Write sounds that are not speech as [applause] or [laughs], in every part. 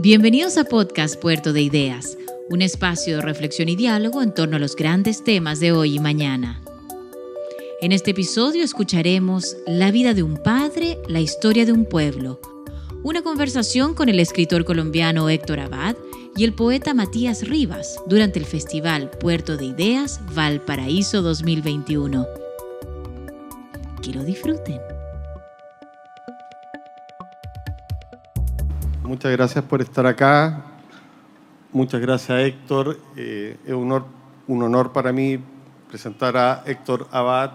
Bienvenidos a Podcast Puerto de Ideas, un espacio de reflexión y diálogo en torno a los grandes temas de hoy y mañana. En este episodio escucharemos La vida de un padre, la historia de un pueblo, una conversación con el escritor colombiano Héctor Abad y el poeta Matías Rivas durante el Festival Puerto de Ideas Valparaíso 2021. Que lo disfruten. Muchas gracias por estar acá. Muchas gracias, Héctor. Eh, es un honor, un honor para mí presentar a Héctor Abad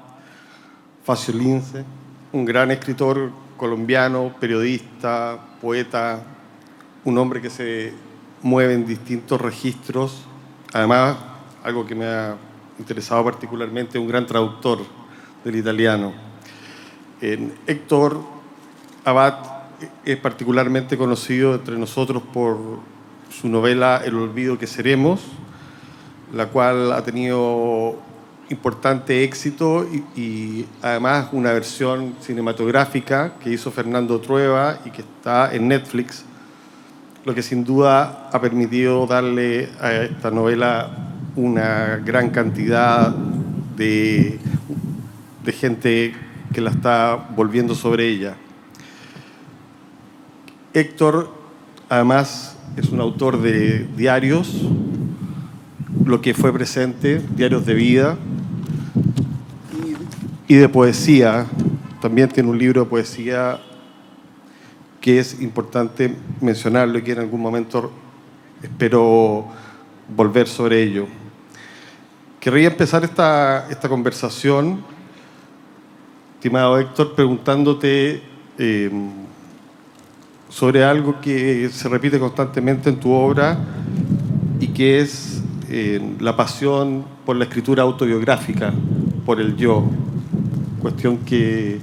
Faciolince, un gran escritor colombiano, periodista, poeta, un hombre que se mueve en distintos registros. Además, algo que me ha interesado particularmente, un gran traductor del italiano. Héctor Abad es particularmente conocido entre nosotros por su novela El olvido que seremos, la cual ha tenido importante éxito y, además una versión cinematográfica que hizo Fernando Trueba y que está en Netflix, lo que sin duda ha permitido darle a esta novela una gran cantidad de, gente que la está volviendo sobre ella. Héctor, además, es un autor de diarios, lo que fue presente, diarios de vida y de poesía. También tiene un libro de poesía que es importante mencionarlo y que en algún momento espero volver sobre ello. Querría empezar esta, esta conversación, estimado Héctor, preguntándote eh, sobre algo que se repite constantemente en tu obra y que es eh, la pasión por la escritura autobiográfica, por el yo, cuestión que,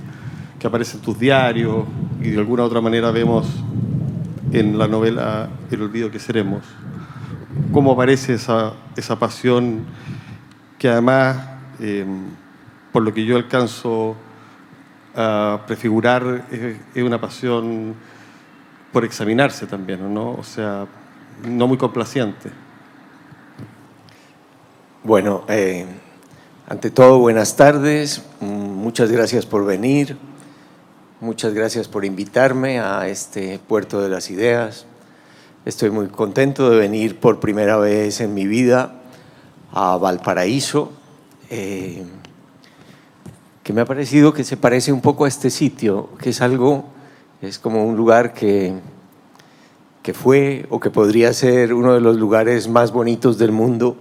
que aparece en tus diarios y de alguna otra manera vemos en la novela El olvido que seremos. ¿Cómo aparece esa, esa pasión que además, eh, por lo que yo alcanzo a prefigurar, es una pasión por examinarse también. O sea, no muy complaciente. Bueno, eh, ante todo, buenas tardes. Muchas gracias por venir. Muchas gracias por invitarme a este Puerto de las Ideas. Estoy muy contento de venir por primera vez en mi vida a Valparaíso, eh, que me ha parecido que se parece un poco a este sitio, que es algo es como un lugar que, que fue o que podría ser uno de los lugares más bonitos del mundo,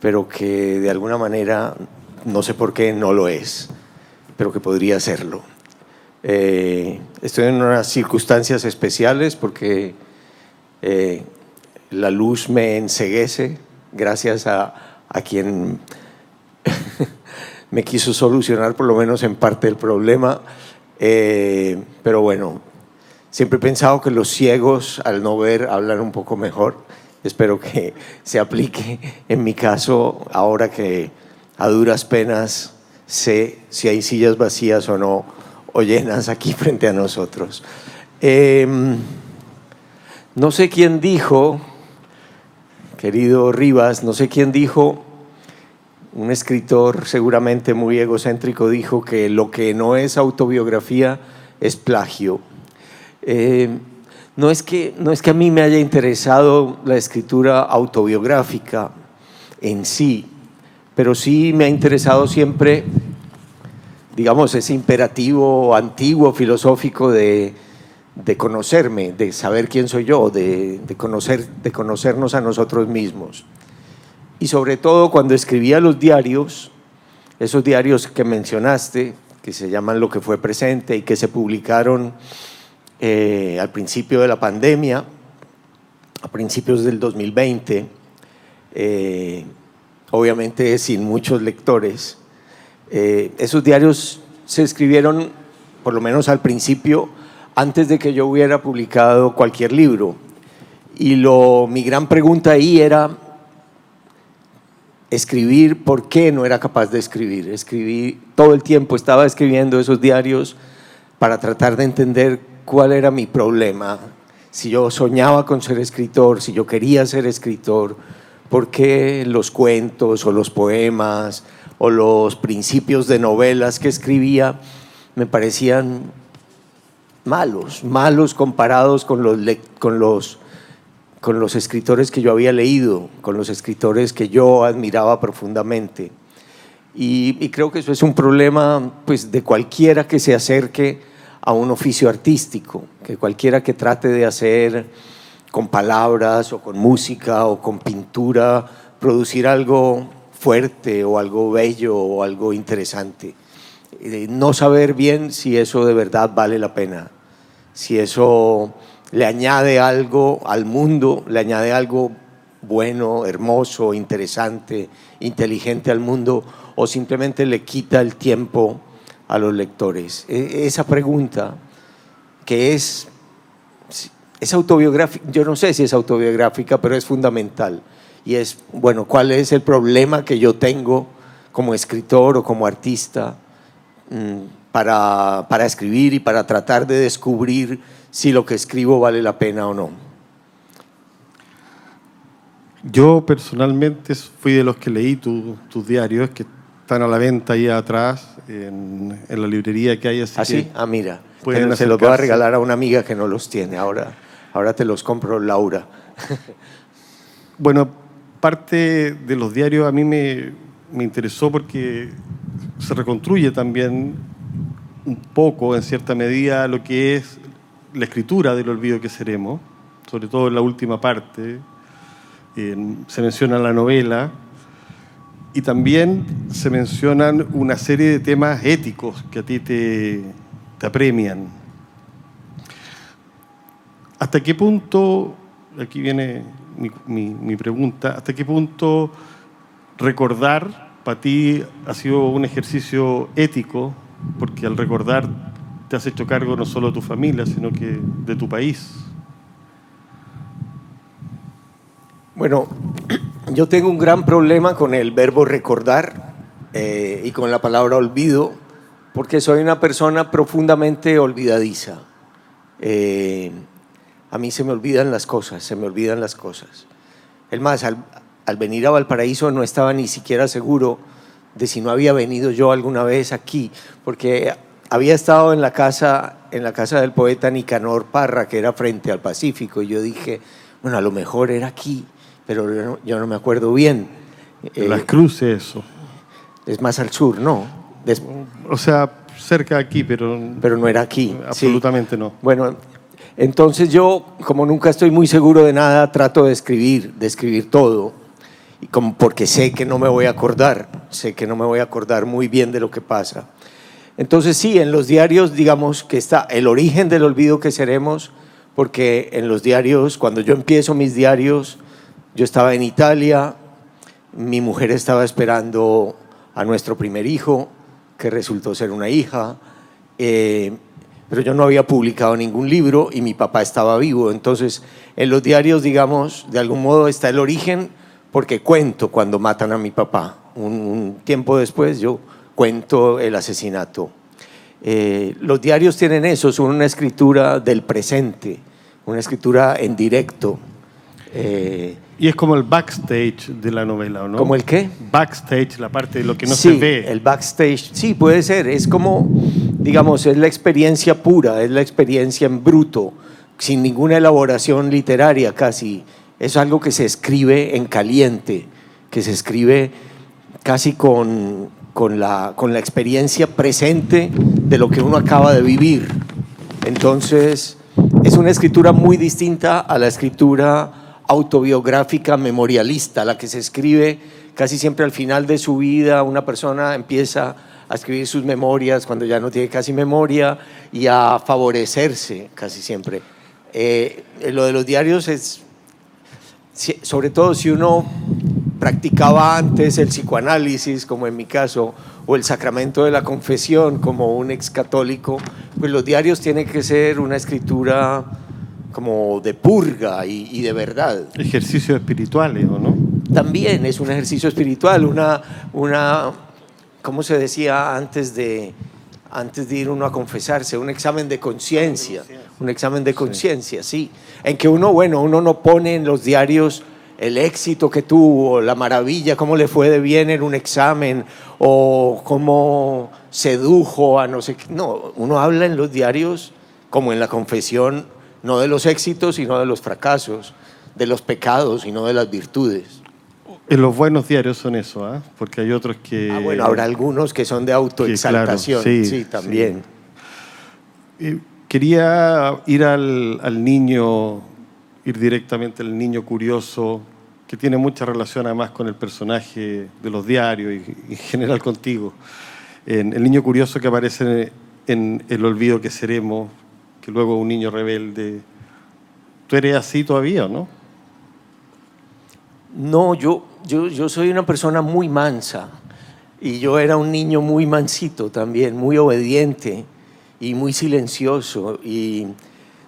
pero que de alguna manera, no sé por qué, no lo es, pero que podría serlo. Eh, estoy en unas circunstancias especiales porque eh, la luz me enseguece gracias a, a quien [laughs] me quiso solucionar por lo menos en parte el problema eh, pero bueno, siempre he pensado que los ciegos al no ver hablan un poco mejor. Espero que [laughs] se aplique en mi caso ahora que a duras penas sé si hay sillas vacías o no, o llenas aquí [laughs] frente a nosotros. Em, no sé quién dijo, querido Rivas, no sé quién dijo un escritor seguramente muy egocéntrico dijo que lo que no es autobiografía es plagio. Eh, no, es que, no es que a mí me haya interesado la escritura autobiográfica en sí, pero sí me ha interesado siempre, digamos, ese imperativo antiguo filosófico de, conocerme, de saber quién soy yo, de, conocer, de conocernos a nosotros mismos y sobre todo cuando escribía los diarios, esos diarios que mencionaste, que se llaman Lo que fue presente y que se publicaron eh, al principio de la pandemia, a principios del 2020, eh, obviamente sin muchos lectores. Eh, esos diarios se escribieron, por lo menos al principio, antes de que yo hubiera publicado cualquier libro. Y lo, mi gran pregunta ahí era, escribir por qué no era capaz de escribir. Escribí todo el tiempo, estaba escribiendo esos diarios para tratar de entender cuál era mi problema, si yo soñaba con ser escritor, si yo quería ser escritor, por qué los cuentos o los poemas o los principios de novelas que escribía me parecían malos, malos comparados con los, con los, con los escritores que yo había leído, con los escritores que yo admiraba profundamente. Y, y, creo que eso es un problema pues, de cualquiera que se acerque a un oficio artístico, que cualquiera que trate de hacer con palabras o con música o con pintura, producir algo fuerte o algo bello o algo interesante. No saber bien si eso de verdad vale la pena, si eso le añade algo al mundo, le añade algo bueno, hermoso, interesante, inteligente al mundo, o simplemente le quita el tiempo a los lectores. E, esa pregunta, que es, es autobiográfica, yo no sé si es autobiográfica, pero es fundamental. Y es, bueno, ¿cuál es el problema que yo tengo como escritor o como artista mm, para, para escribir y para tratar de descubrir si lo que escribo vale la pena o no? Yo personalmente fui de los que leí tus diarios que están a la venta ahí atrás en, la librería que hay. Así ¿Ah, sí? Ah, mira. Se los voy a regalar a una amiga que no los tiene. Ahora, ahora te los compro, Laura. [laughs] bueno, parte de los diarios a mí me, me interesó porque se reconstruye también un poco, en cierta medida, lo que es la escritura del olvido que seremos, sobre todo en la última parte. se menciona la novela y también se mencionan una serie de temas éticos que a ti te, te apremian. ¿Hasta qué punto, aquí viene mi, mi, pregunta, hasta qué punto recordar para ti ha sido un ejercicio ético? Porque al recordar te has hecho cargo no solo de tu familia, sino que de tu país. Bueno, [clears throat] yo tengo un gran problema con el verbo recordar eh, y con la palabra olvido, porque soy una persona profundamente olvidadiza. Eh, a mí se me olvidan las cosas, se me olvidan las cosas. El más, al, al venir a Valparaíso no estaba ni siquiera seguro de si no había venido yo alguna vez aquí, porque había estado en la casa, en la casa del poeta Nicanor Parra, que era frente al Pacífico, y yo dije, bueno, a lo mejor era aquí pero yo no, me acuerdo bien. Las Cruces, eso. Es más al sur, ¿no? O sea, cerca de aquí, pero... Pero no era aquí. Absolutamente no. Bueno, entonces yo, como nunca estoy muy seguro de nada, trato de escribir, de escribir todo, y como porque sé que no me voy a acordar, sé que no me voy a acordar muy bien de lo que pasa. Entonces sí, en los diarios digamos que está el origen del olvido que seremos, porque en los diarios, cuando yo empiezo mis diarios, yo estaba en Italia, mi mujer estaba esperando a nuestro primer hijo, que resultó ser una hija, eh, pero yo no había publicado ningún libro y mi papá estaba vivo. Entonces, en los diarios, digamos, de algún modo está el origen, porque cuento cuando matan a mi papá. Un, tiempo después yo cuento el asesinato. Eh, los diarios tienen eso, son una escritura del presente, una escritura en directo. Eh, y es como el backstage de la novela, ¿no? ¿Como el qué? Backstage, la parte de lo que no se ve. El backstage, sí, puede ser. Es como, digamos, es la experiencia pura, es la experiencia en bruto, sin ninguna elaboración literaria casi. Es algo que se escribe en caliente, que se escribe casi con, con, la, con la experiencia presente de lo que uno acaba de vivir. Entonces, es una escritura muy distinta a la escritura autobiográfica memorialista, la que se escribe casi siempre al final de su vida, una persona empieza a escribir sus memorias cuando ya no tiene casi memoria y a favorecerse casi siempre. Eh, lo de los diarios es, sobre todo si uno practicaba antes el psicoanálisis, como en mi caso, o el sacramento de la confesión, como un ex católico, pues los diarios tienen que ser una escritura como de purga y, de verdad. Ejercicios espirituales, ¿o no? También es un ejercicio espiritual, una, una ¿cómo se decía antes de, antes de ir uno a confesarse, un examen de conciencia, un examen de conciencia, sí, en que uno, bueno, uno no pone en los diarios el éxito que tuvo, la maravilla, cómo le fue de bien en un examen o cómo sedujo a no sé qué. No, uno habla en los diarios como en la confesión, no de los éxitos, sino de los fracasos, de los pecados, sino de las virtudes. En los buenos diarios son eso, ¿ah? porque hay otros que... Ah, bueno, habrá algunos que son de autoexaltación, sí, sí, también. quería ir al, al, niño, ir directamente al niño curioso, que tiene mucha relación además con el personaje de los diarios y, en general contigo. En, el niño curioso que aparece en, El olvido que seremos, que luego un niño rebelde. ¿Tú eres así todavía o no? No, yo, yo, soy una persona muy mansa y yo era un niño muy mansito también, muy obediente y muy silencioso. Y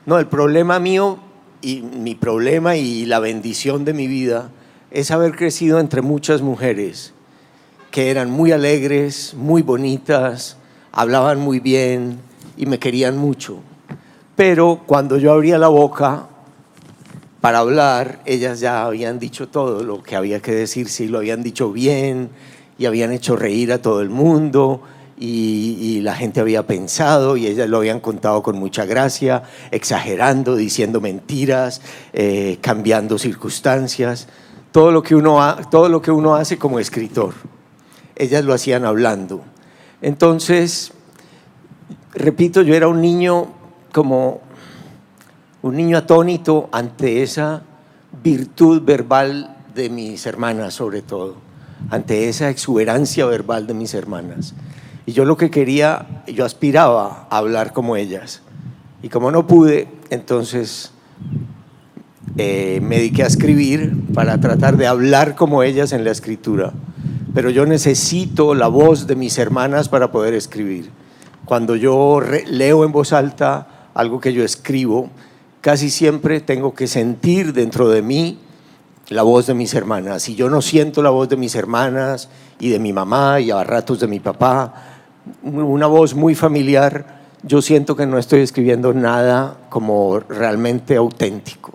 no, el problema mío y mi problema y la bendición de mi vida es haber crecido entre muchas mujeres que eran muy alegres, muy bonitas, hablaban muy bien y me querían mucho. Pero cuando yo abría la boca, para hablar, ellas ya habían dicho todo lo que había que decir, sí, lo habían dicho bien y habían hecho reír a todo el mundo y, la gente había pensado y ellas lo habían contado con mucha gracia, exagerando, diciendo mentiras, eh, cambiando circunstancias, todo lo, que uno todo lo que uno hace como escritor. Ellas lo hacían hablando. Entonces, repito, yo era un niño como un niño atónito ante esa virtud verbal de mis hermanas sobre todo, ante esa exuberancia verbal de mis hermanas. Y yo lo que quería, yo aspiraba a hablar como ellas. Y como no pude, entonces eh, me dediqué a escribir para tratar de hablar como ellas en la escritura. Pero yo necesito la voz de mis hermanas para poder escribir. Cuando yo leo en voz alta algo que yo escribo, casi siempre tengo que sentir dentro de mí la voz de mis hermanas. Si yo no siento la voz de mis hermanas y de mi mamá y a ratos de mi papá, una voz muy familiar, yo siento que no estoy escribiendo nada como realmente auténtico.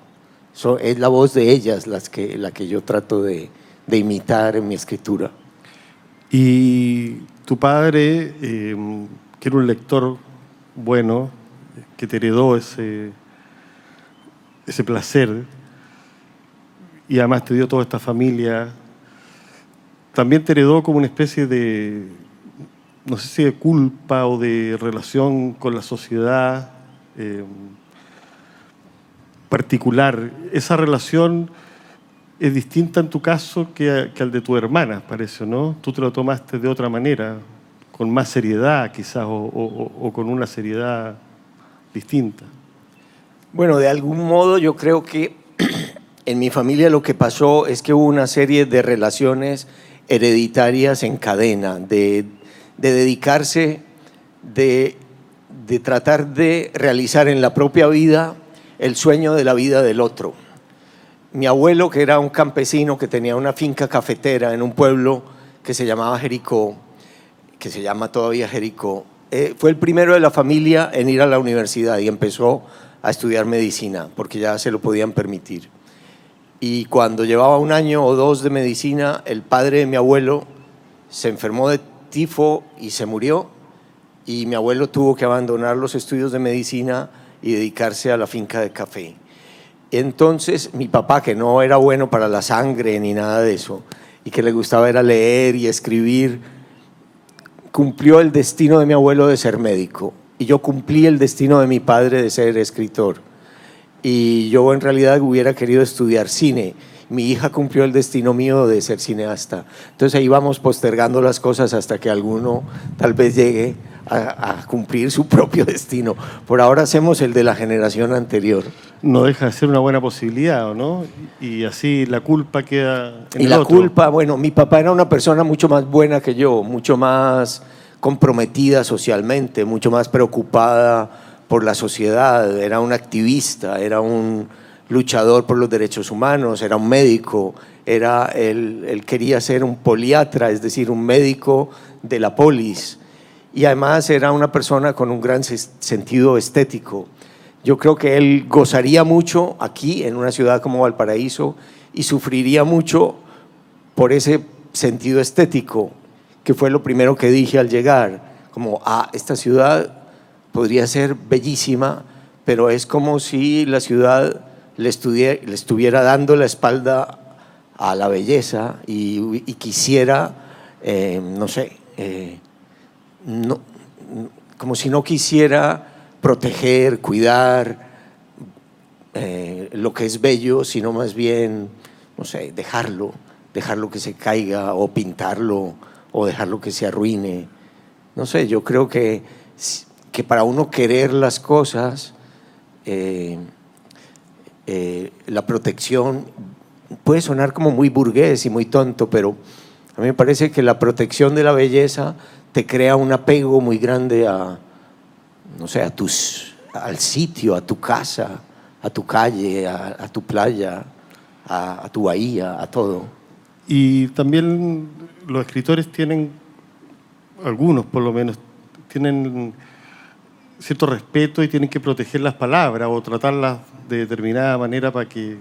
es la voz de ellas las que, la que yo trato de, imitar en mi escritura. Y tu padre, eh, que era un lector bueno, que te heredó ese, ese placer y además te dio toda esta familia, también te heredó como una especie de, no sé si de culpa o de relación con la sociedad eh, particular. Esa relación es distinta en tu caso que, al de tu hermana, parece, ¿no? Tú te lo tomaste de otra manera, con más seriedad quizás, o con una seriedad distinta. Bueno, de algún modo yo creo que [clears throat] en mi familia lo que pasó es que hubo una serie de relaciones hereditarias en cadena, de, dedicarse, de, de tratar de realizar en la propia vida el sueño de la vida del otro. Mi abuelo, que era un campesino que tenía una finca cafetera en un pueblo que se llamaba Jericó, que se llama todavía Jericó, eh, fue el primero de la familia en ir a la universidad y empezó a estudiar medicina, porque ya se lo podían permitir. Y cuando llevaba un año o dos de medicina, el padre de mi abuelo se enfermó de tifo y se murió, y mi abuelo tuvo que abandonar los estudios de medicina y dedicarse a la finca de café. Entonces mi papá, que no era bueno para la sangre ni nada de eso, y que le gustaba era leer y escribir, cumplió el destino de mi abuelo de ser médico y yo cumplí el destino de mi padre de ser escritor. Y yo en realidad hubiera querido estudiar cine. Mi hija cumplió el destino mío de ser cineasta. Entonces ahí vamos postergando las cosas hasta que alguno tal vez llegue a, cumplir su [laughs] propio destino. Por ahora hacemos el de la generación anterior. No deja de ser una buena posibilidad, ¿no? Y así la culpa queda en Y la culpa, bueno, mi papá era una persona mucho más buena que yo, mucho más comprometida socialmente, mucho más preocupada por la sociedad, era un activista, era un luchador por los derechos humanos, era un médico, era, él, quería ser un poliatra, es decir, un médico de la polis. y además era una persona con un gran sentido estético. Yo creo que él gozaría mucho aquí en una ciudad como Valparaíso y sufriría mucho por ese sentido estético, que fue lo primero que dije al llegar, como, ah, esta ciudad podría ser bellísima, pero es como si la ciudad le, le estuviera dando la espalda a la belleza y, quisiera, eh, no sé, eh, no, como si no quisiera proteger, cuidar eh, lo que es bello, sino más bien, no sé, dejarlo, dejarlo que se caiga o pintarlo o dejarlo que se arruine. No sé, yo creo que, que para uno querer las cosas, eh, eh, la protección puede sonar como muy burgués y muy tonto, pero a mí me parece que la protección de la belleza te crea un apego muy grande a, no sé, a tus, al sitio, a tu casa, a tu calle, a, tu playa, a, tu bahía, a todo. Y también los escritores tienen, algunos por lo menos, tienen cierto respeto y tienen que proteger las palabras o tratarlas de determinada manera para que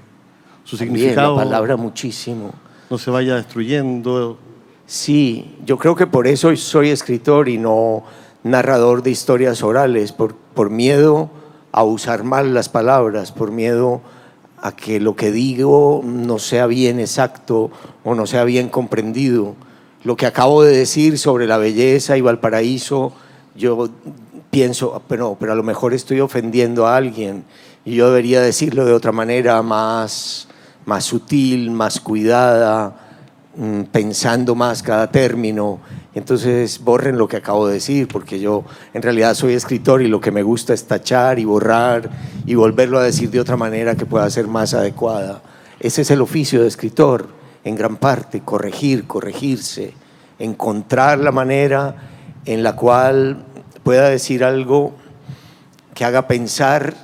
su significado... La palabra muchísimo. No se vaya destruyendo. Sí, yo creo que por eso soy escritor y no narrador de historias orales, por, por miedo a usar mal las palabras, por miedo a que lo que digo no sea bien exacto o no sea bien comprendido. Lo que acabo de decir sobre la belleza y Valparaíso, yo pienso, pero, pero a lo mejor estoy ofendiendo a alguien y yo debería decirlo de otra manera más, más sutil, más cuidada, Mm, pensando más cada término. Entonces borren lo que acabo de decir, porque yo en realidad soy escritor y lo que me gusta es tachar y borrar y volverlo a decir de otra manera que pueda ser más adecuada. Ese es el oficio de escritor, en gran parte, corregir, corregirse, encontrar la manera en la cual pueda decir algo que haga pensar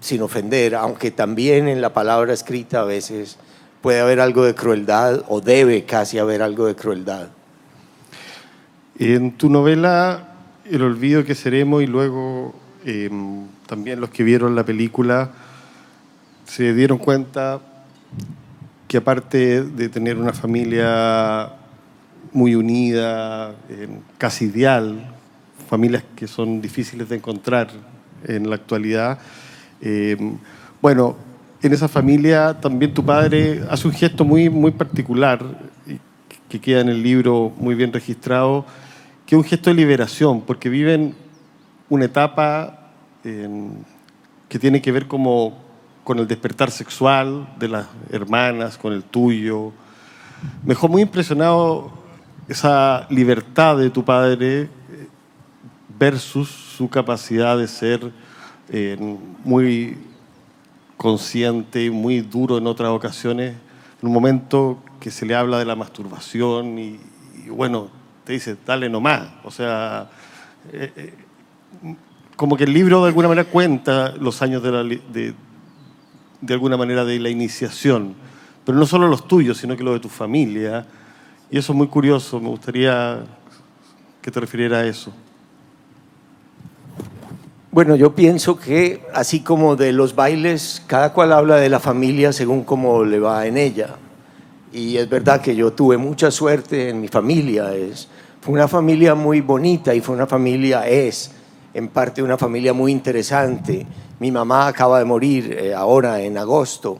sin ofender, aunque también en la palabra escrita a veces puede haber algo de crueldad o debe casi haber algo de crueldad. En tu novela El olvido que seremos y luego em, también los que vieron la película se dieron cuenta que aparte de tener una familia muy unida, casi ideal, familias que son difíciles de encontrar en la actualidad, em, bueno, en esa familia también tu padre hace un gesto muy, muy particular, que queda en el libro muy bien registrado, que es un gesto de liberación, porque viven una etapa que tiene que ver como con el despertar sexual de las hermanas, con el tuyo. Me dejó muy impresionado esa libertad de tu padre eh, versus su capacidad de ser eh, muy consciente, y muy duro en otras ocasiones, en un momento que se le habla de la masturbación y, bueno, te dice, dale nomás. O sea, eh, eh, como que el libro de alguna manera cuenta los años de, la, de, de alguna manera de la iniciación, pero no solo los tuyos, sino que los de tu familia. Y eso es muy curioso, me gustaría que te refiriera a eso. Bueno, yo pienso que así como de los bailes, cada cual habla de la familia según cómo le va en ella. Y es verdad que yo tuve mucha suerte en mi familia. Es, fue una familia muy bonita y fue una familia, es en parte una familia muy interesante. Mi mamá acaba de morir eh, ahora en agosto,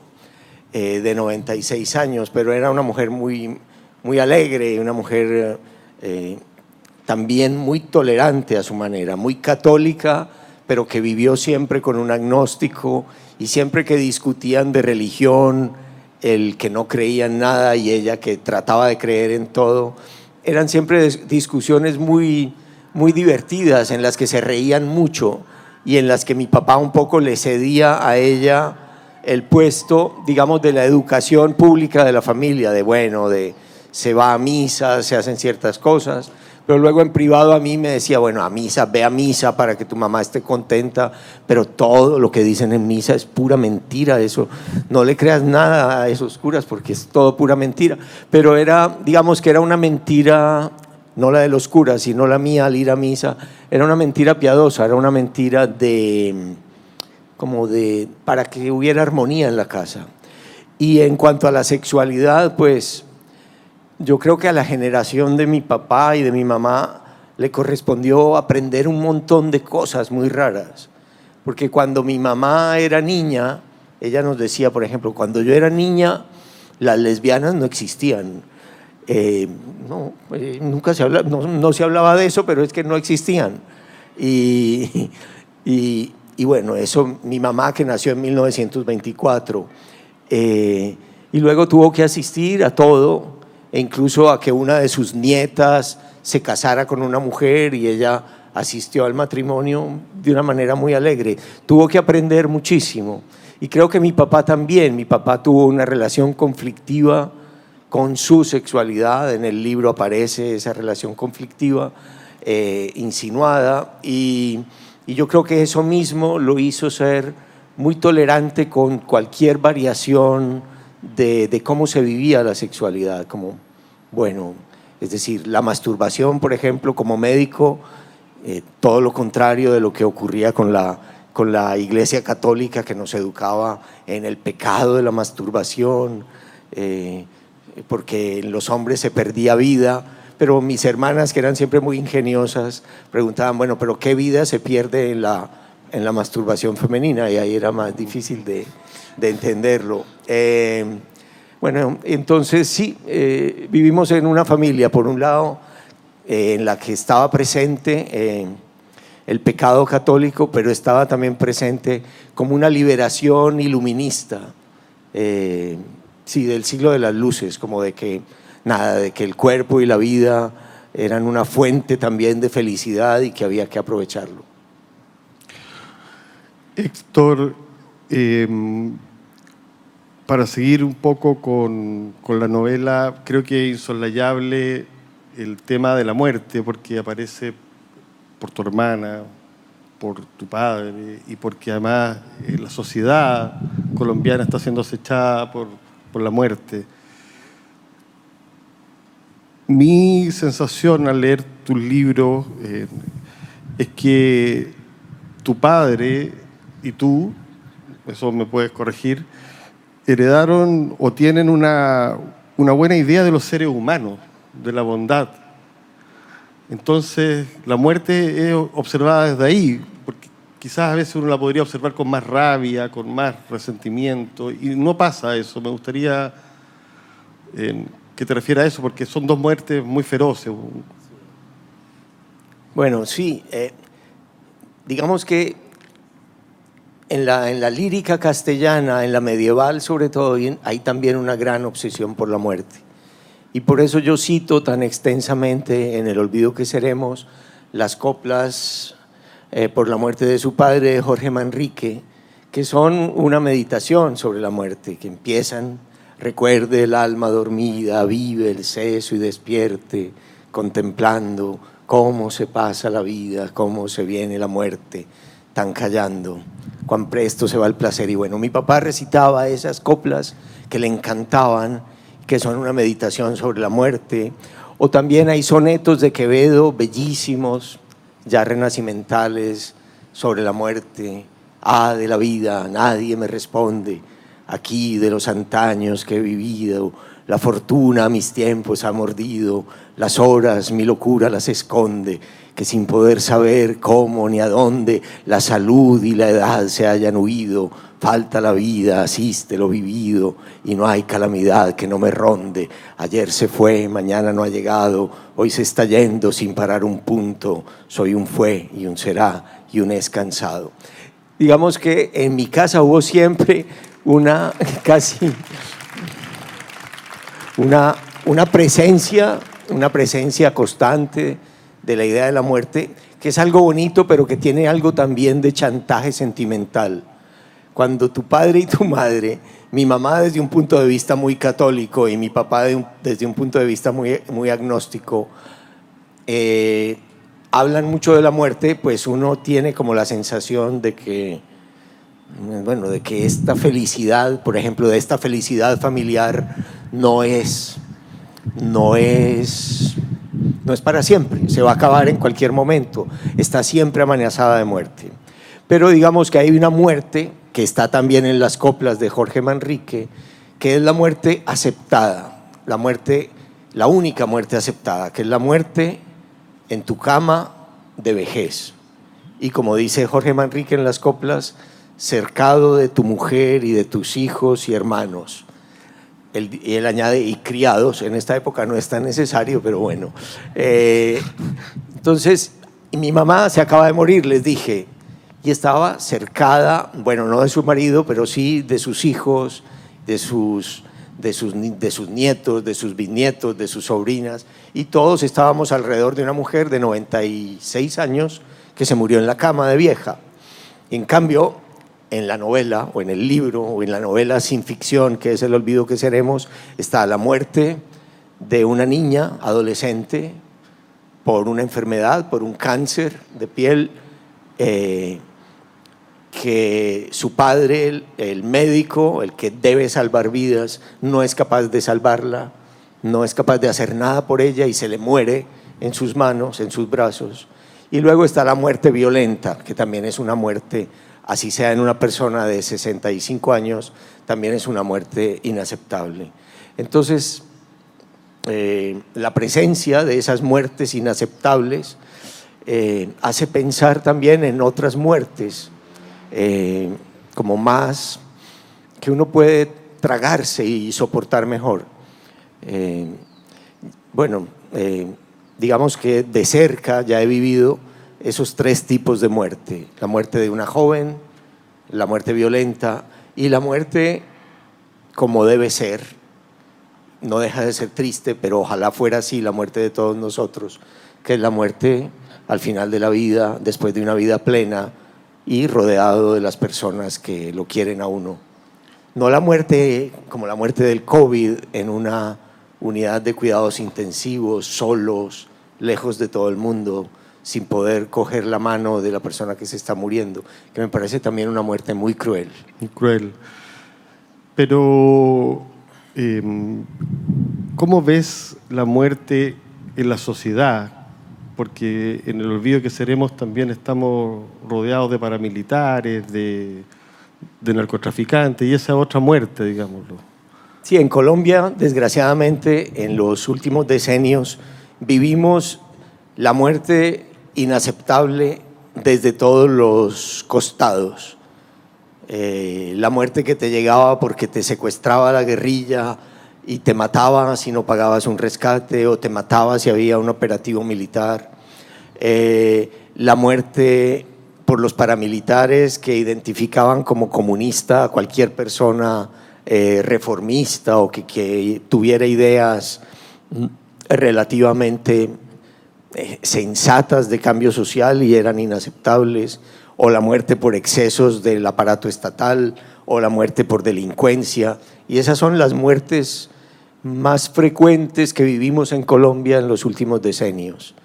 eh, de 96 años, pero era una mujer muy, muy alegre, una mujer eh, también muy tolerante a su manera, muy católica pero que vivió siempre con un agnóstico y siempre que discutían de religión, el que no creía en nada y ella que trataba de creer en todo, eran siempre discusiones muy, muy divertidas en las que se reían mucho y en las que mi papá un poco le cedía a ella el puesto, digamos, de la educación pública de la familia, de bueno, de se va a misa, se hacen ciertas cosas, pero luego en privado a mí me decía, bueno, a misa, ve a misa para que tu mamá esté contenta, pero todo lo que dicen en misa es pura mentira, eso, no le creas nada a esos curas porque es todo pura mentira. Pero era, digamos que era una mentira no la de los curas, sino la mía al ir a misa, era una mentira piadosa, era una mentira de como de para que hubiera armonía en la casa. Y en cuanto a la sexualidad, pues yo creo que a la generación de mi papá y de mi mamá le correspondió aprender un montón de cosas muy raras. Porque cuando mi mamá era niña, ella nos decía, por ejemplo, cuando yo era niña, las lesbianas no existían. Eh, no, eh, nunca se habla, no, se hablaba de eso, pero es que no existían. Y, y, bueno, eso, mi mamá que nació en 1924, eh, y luego tuvo que asistir a todo, e incluso a que una de sus nietas se casara con una mujer y ella asistió al matrimonio de una manera muy alegre. Tuvo que aprender muchísimo. Y creo que mi papá también, mi papá tuvo una relación conflictiva con su sexualidad, en el libro aparece esa relación conflictiva, eh, insinuada, y, y yo creo que eso mismo lo hizo ser muy tolerante con cualquier variación de, cómo se vivía la sexualidad, como, bueno, es decir, la masturbación, por ejemplo, como médico, eh, todo lo contrario de lo que ocurría con la, con la Iglesia Católica que nos educaba en el pecado de la masturbación, eh, porque en los hombres se perdía vida. Pero mis hermanas, que eran siempre muy ingeniosas, preguntaban, bueno, pero ¿qué vida se pierde en la, en la masturbación femenina? Y ahí era más difícil de, de entenderlo. Eh, bueno, entonces sí, eh, vivimos en una familia, por un lado, eh, en la que estaba presente eh, el pecado católico, pero estaba también presente como una liberación iluminista, sí, del siglo de las luces, como de que nada, de que el cuerpo y la vida eran una fuente también de felicidad y que había que aprovecharlo. Héctor, para seguir un poco con, la novela, creo que es insolayable el tema de la muerte, porque aparece por tu hermana, por tu padre, y porque además eh, la sociedad colombiana está siendo acechada por, la muerte. Mi sensación al leer tu libro eh, es que tu padre y tú, eso me puedes corregir, heredaron o tienen una, buena idea de los seres humanos, de la bondad. Entonces, la muerte es observada desde ahí, porque quizás a veces uno la podría observar con más rabia, con más resentimiento, y no pasa eso. Me gustaría eh, que te refieras a eso, porque son dos muertes muy feroces. Bueno, sí. Eh, digamos que en la, en la lírica castellana, en la medieval sobre todo, hay también una gran obsesión por la muerte. Y por eso yo cito tan extensamente en El olvido que seremos las coplas eh, por la muerte de su padre, Jorge Manrique, que son una meditación sobre la muerte, que empiezan, recuerde el alma dormida, vive el seso y despierte, contemplando cómo se pasa la vida, cómo se viene la muerte, tan callando cuán presto se va el placer. Y bueno, mi papá recitaba esas coplas que le encantaban, que son una meditación sobre la muerte. O también hay sonetos de Quevedo bellísimos, ya renacimentales, sobre la muerte. Ah, de la vida, nadie me responde. Aquí de los antaños que he vivido, la fortuna a mis tiempos ha mordido, las horas mi locura las esconde que sin poder saber cómo ni a dónde la salud y la edad se hayan huido, falta la vida, asiste lo vivido y no hay calamidad que no me ronde. Ayer se fue, mañana no ha llegado, hoy se está yendo sin parar un punto. Soy un fue y un será y un es cansado. Digamos que en mi casa hubo siempre una [laughs] casi una, una presencia, una presencia constante de la idea de la muerte, que es algo bonito, pero que tiene algo también de chantaje sentimental. Cuando tu padre y tu madre, mi mamá desde un punto de vista muy católico y mi papá desde un punto de vista muy, muy agnóstico, eh, hablan mucho de la muerte, pues uno tiene como la sensación de que, bueno, de que esta felicidad, por ejemplo, de esta felicidad familiar no es, no es no es para siempre, se va a acabar en cualquier momento, está siempre amenazada de muerte. Pero digamos que hay una muerte que está también en las coplas de Jorge Manrique, que es la muerte aceptada, la muerte, la única muerte aceptada, que es la muerte en tu cama de vejez. Y como dice Jorge Manrique en las coplas, cercado de tu mujer y de tus hijos y hermanos. Él añade, y criados, en esta época no es tan necesario, pero bueno. Eh, entonces, mi mamá se acaba de morir, les dije, y estaba cercada, bueno, no de su marido, pero sí de sus hijos, de sus, de sus, de sus nietos, de sus bisnietos, de sus sobrinas, y todos estábamos alrededor de una mujer de 96 años que se murió en la cama de vieja. En cambio, en la novela, o en el libro, o en la novela sin ficción, que es El olvido que seremos, está la muerte de una niña adolescente por una enfermedad, por un cáncer de piel, eh, que su padre, el, médico, el que debe salvar vidas, no es capaz de salvarla, no es capaz de hacer nada por ella y se le muere en sus manos, en sus brazos. Y luego está la muerte violenta, que también es una muerte, así sea en una persona de 65 años, también es una muerte inaceptable. Entonces, eh, la presencia de esas muertes inaceptables eh, hace pensar también en otras muertes eh, como más que uno puede tragarse y soportar mejor. Bueno, digamos que de cerca ya he vivido esos tres tipos de muerte. La muerte de una joven, la muerte violenta y la muerte como debe ser. No deja de ser triste, pero ojalá fuera así la muerte de todos nosotros, que es la muerte al final de la vida, después de una vida plena, y rodeado de las personas que lo quieren a uno. No la muerte como la muerte del COVID en una unidad de cuidados intensivos, solos, lejos de todo el mundo, sin poder coger la mano de la persona que se está muriendo, que me parece también una muerte muy cruel. Muy cruel. Pero, em, ¿cómo ves la muerte en la sociedad? porque en el olvido que seremos también estamos rodeados de paramilitares, de, narcotraficantes y esa otra muerte, digámoslo. Sí, en Colombia, desgraciadamente, en los últimos decenios vivimos la muerte inaceptable desde todos los costados. Eh, la muerte que te llegaba porque te secuestraba la guerrilla, y te mataba si no pagabas un rescate o te mataba si había un operativo militar. Eh, la muerte por los paramilitares que identificaban como comunista a cualquier persona eh, reformista o que, que, tuviera ideas relativamente eh, sensatas de cambio social y eran inaceptables, o la muerte por excesos del aparato estatal, o la muerte por delincuencia. Y esas son las muertes más frecuentes que vivimos en Colombia en los últimos decenios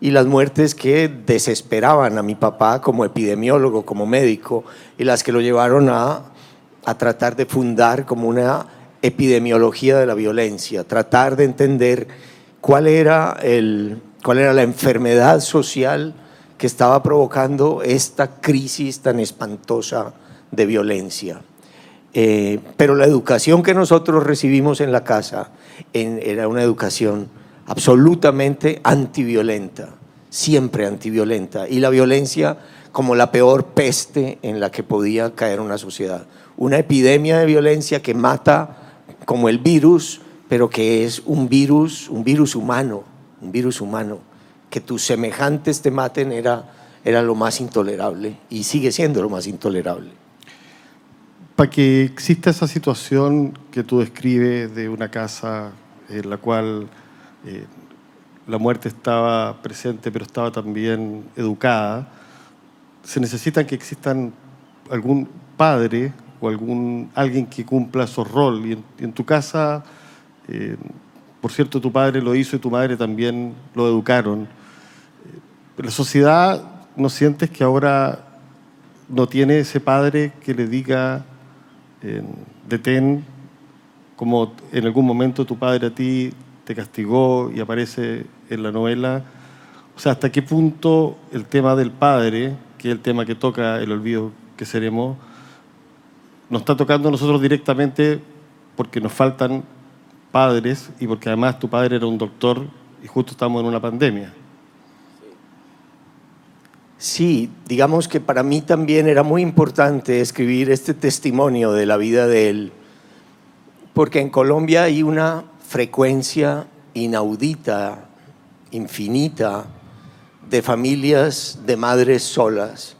y las muertes que desesperaban a mi papá como epidemiólogo, como médico, y las que lo llevaron a, a tratar de fundar como una epidemiología de la violencia, tratar de entender cuál era, el, cuál era la enfermedad social que estaba provocando esta crisis tan espantosa de violencia. Eh, pero la educación que nosotros recibimos en la casa era una educación absolutamente antiviolenta, siempre antiviolenta, y la violencia como la peor peste en la que podía caer una sociedad. Una epidemia de violencia que mata como el virus, pero que es un virus, un virus humano, un virus humano. Que tus semejantes te maten era, era lo más intolerable y sigue siendo lo más intolerable para que exista esa situación que tú describes de una casa en la cual eh, la muerte estaba presente pero estaba también educada, se necesita que existan algún padre o algún alguien que cumpla su rol. Y en, tu casa, eh, por cierto, tu padre lo hizo y tu madre también lo educaron. Eh, la sociedad, ¿no sientes que ahora no tiene ese padre que le diga detén, como en algún momento tu padre a ti te castigó y aparece en la novela. O sea, hasta qué punto el tema del padre, que es el tema que toca el olvido que seremos, nos está tocando a nosotros directamente porque nos faltan padres y porque además tu padre era un doctor y justo estamos en una pandemia. Sí, digamos que para mí también era muy importante escribir este testimonio de la vida de él, porque en Colombia hay una frecuencia inaudita, infinita, de familias de madres solas,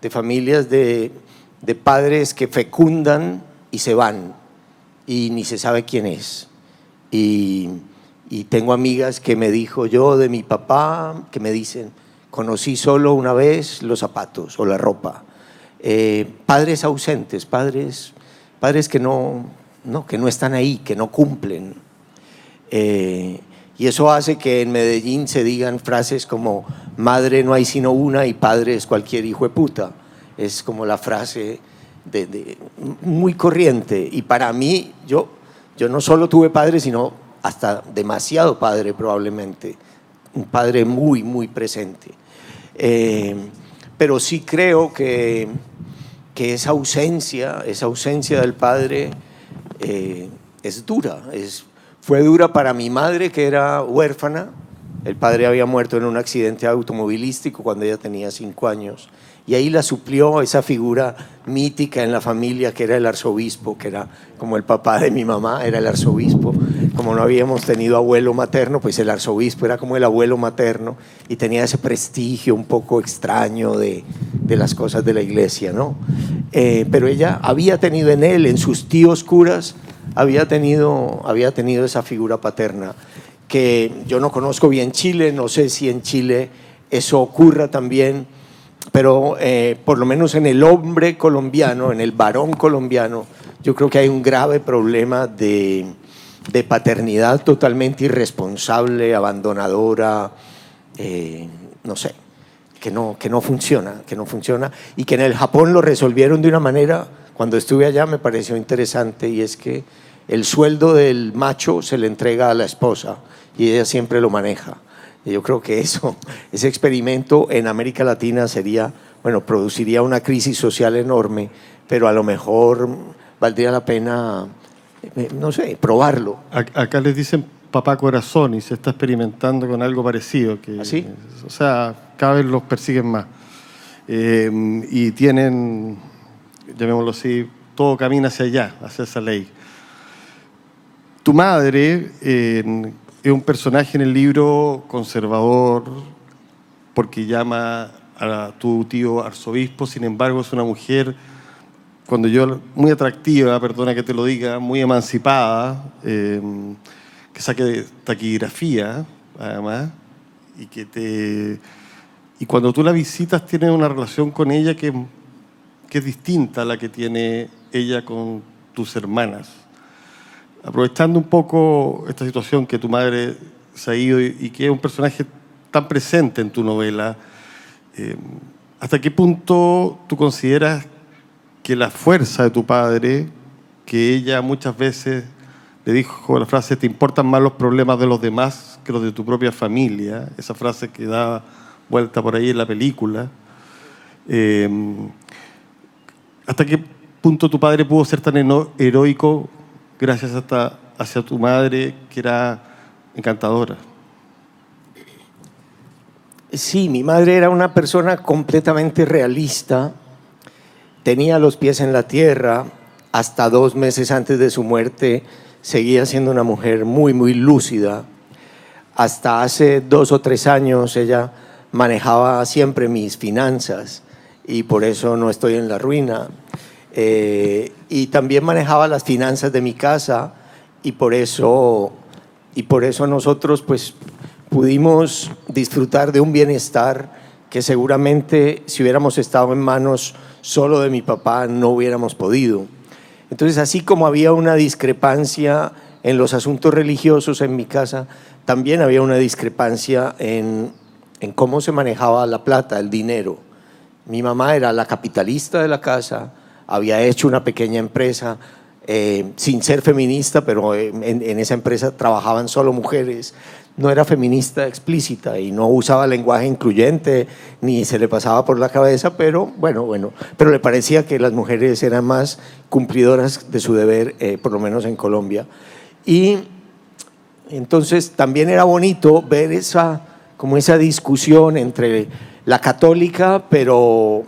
de familias de, de padres que fecundan y se van y ni se sabe quién es. Y, tengo amigas que me dijo yo de mi papá, que me dicen, conocí solo una vez los zapatos o la ropa. Eh, padres ausentes, padres, padres que no, no, que no están ahí, que no cumplen. Eh, y eso hace que en Medellín se digan frases como madre no hay sino una y padre es cualquier hijo de puta. Es como la frase muy corriente. Y para mí, yo, yo no solo tuve padre, sino hasta demasiado padre probablemente. Un padre muy, muy presente. Eh, pero sí creo que, que, esa ausencia, esa ausencia del padre eh, es dura. Es, fue dura para mi madre, que era huérfana. El padre había muerto en un accidente automovilístico cuando ella tenía cinco años. Y ahí la suplió esa figura mítica en la familia que era el arzobispo, que era como el papá de mi mamá, era el arzobispo. Como no habíamos tenido abuelo materno, pues el arzobispo era como el abuelo materno y tenía ese prestigio un poco extraño de, las cosas de la iglesia, ¿no? Eh, pero ella había tenido en él, en sus tíos curas, había tenido, había tenido esa figura paterna que yo no conozco bien Chile, no sé si en Chile eso ocurra también pero eh, por lo menos en el hombre colombiano, en el varón colombiano, yo creo que hay un grave problema de, de paternidad totalmente irresponsable, abandonadora, eh, no sé, que no, que no funciona, que no funciona, y que en el Japón lo resolvieron de una manera, cuando estuve allá me pareció interesante, y es que el sueldo del macho se le entrega a la esposa y ella siempre lo maneja. Yo creo que eso, [laughs] ese experimento en América Latina sería, bueno, produciría una crisis social enorme, pero a lo mejor valdría la pena, eh, no sé, probarlo. Acá les dicen papá corazón y se está experimentando con algo parecido. Que, ¿Así? ¿Ah, o sea, cada vez los persiguen más. Eh, y tienen, llamémoslo así, todo camina hacia allá, hacia esa ley. Tu madre, es un personaje en el libro conservador porque llama a tu tío arzobispo, sin embargo es una mujer, cuando yo, muy atractiva, perdona que te lo diga, muy emancipada, em, que saque taquigrafía, además, y que te... Y cuando tú la visitas tienes una relación con ella que, que es distinta a la que tiene ella con tus hermanas aprovechando un poco esta situación que tu madre se ha ido y, que es un personaje tan presente en tu novela, eh, ¿hasta qué punto tú consideras que la fuerza de tu padre, que ella muchas veces le dijo la frase, te importan más los problemas de los demás que los de tu propia familia, esa frase que da vuelta por ahí en la película, eh, ¿hasta qué punto tu padre pudo ser tan heroico gracias hasta hacia tu madre, que era encantadora. Sí, mi madre era una persona completamente realista, tenía los pies en la tierra, hasta dos meses antes de su muerte seguía siendo una mujer muy, muy lúcida. Hasta hace dos o tres años ella manejaba siempre mis finanzas y por eso no estoy en la ruina. Eh, y también manejaba las finanzas de mi casa y por eso, y por eso nosotros pues pudimos disfrutar de un bienestar que seguramente si hubiéramos estado en manos solo de mi papá no hubiéramos podido. Entonces, así como había una discrepancia en los asuntos religiosos en mi casa, también había una discrepancia en, en cómo se manejaba la plata, el dinero. Mi mamá era la capitalista de la casa, había hecho una pequeña empresa eh, sin ser feminista, pero en, en, esa empresa trabajaban solo mujeres. No era feminista explícita y no usaba lenguaje incluyente ni se le pasaba por la cabeza, pero bueno, bueno, pero le parecía que las mujeres eran más cumplidoras de su deber, eh, por lo menos en Colombia. Y entonces también era bonito ver esa, como esa discusión entre la católica, pero,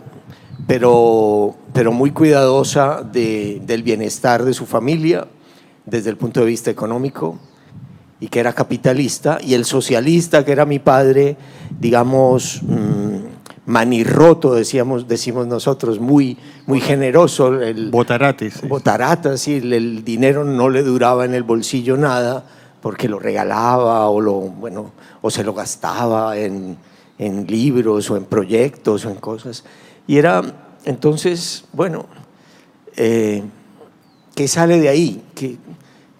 pero, pero muy cuidadosa de, del bienestar de su familia desde el punto de vista económico y que era capitalista, y el socialista, que era mi padre, digamos, mmm, manirroto, decíamos, decimos nosotros, muy, muy generoso. El, Botarate. Sí. Botarata, sí, el dinero no le duraba en el bolsillo nada, porque lo regalaba o, lo, bueno, o se lo gastaba en, en libros o en proyectos o en cosas. Y era, entonces, bueno, eh, ¿qué sale de ahí? ¿Qué,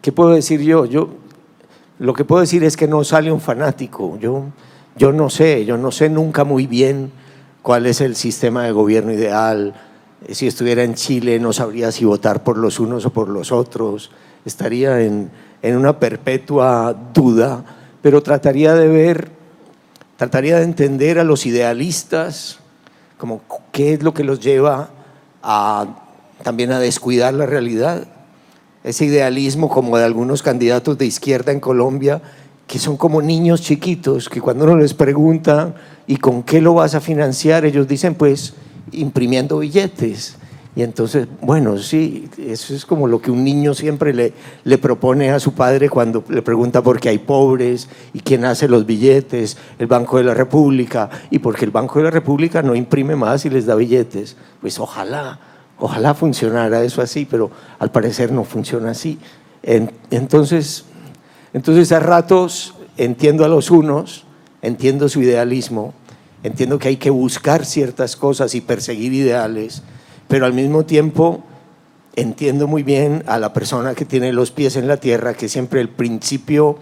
¿Qué, puedo decir yo? Yo lo que puedo decir es que no sale un fanático. Yo, yo no sé, yo no sé nunca muy bien cuál es el sistema de gobierno ideal. Si estuviera en Chile no sabría si votar por los unos o por los otros. Estaría en, en una perpetua duda, pero trataría de ver, trataría de entender a los idealistas, como qué es lo que los lleva a, también a descuidar la realidad. Ese idealismo como de algunos candidatos de izquierda en Colombia, que son como niños chiquitos, que cuando uno les pregunta, ¿y con qué lo vas a financiar? Ellos dicen, pues, imprimiendo billetes. Y entonces, bueno, sí, eso es como lo que un niño siempre le, le propone a su padre cuando le pregunta por qué hay pobres y quién hace los billetes, el Banco de la República, y porque el Banco de la República no imprime más y les da billetes. Pues ojalá, ojalá funcionara eso así, pero al parecer no funciona así. Entonces, entonces a ratos entiendo a los unos, entiendo su idealismo, entiendo que hay que buscar ciertas cosas y perseguir ideales pero al mismo tiempo entiendo muy bien a la persona que tiene los pies en la tierra, que siempre el principio,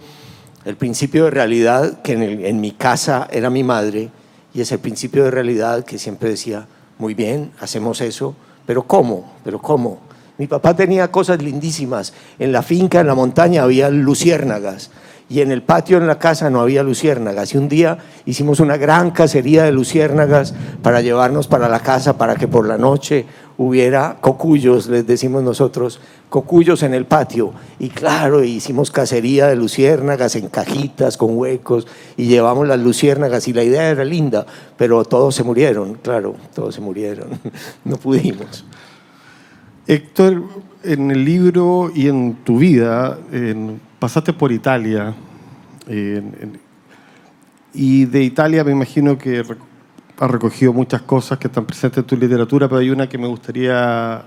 el principio de realidad, que en, mi casa era mi madre, y ese principio de realidad que siempre decía, muy bien, hacemos eso, pero ¿cómo? ¿Pero cómo? Mi papá tenía cosas lindísimas. En la finca, en la montaña, había luciérnagas y en el patio en la casa no había luciérnagas. Y un día hicimos una gran cacería de luciérnagas para llevarnos para la casa para que por la noche hubiera cocuyos, les decimos nosotros, cocuyos en el patio. Y claro, hicimos cacería de luciérnagas en cajitas con huecos y llevamos las luciérnagas y la idea era linda, pero todos se murieron, claro, todos se murieron, [laughs] no pudimos. Héctor, en el libro y en tu vida, en pasaste por Italia. Eh, y de Italia me imagino que has recogido muchas cosas que están presentes en tu literatura, pero hay una que me gustaría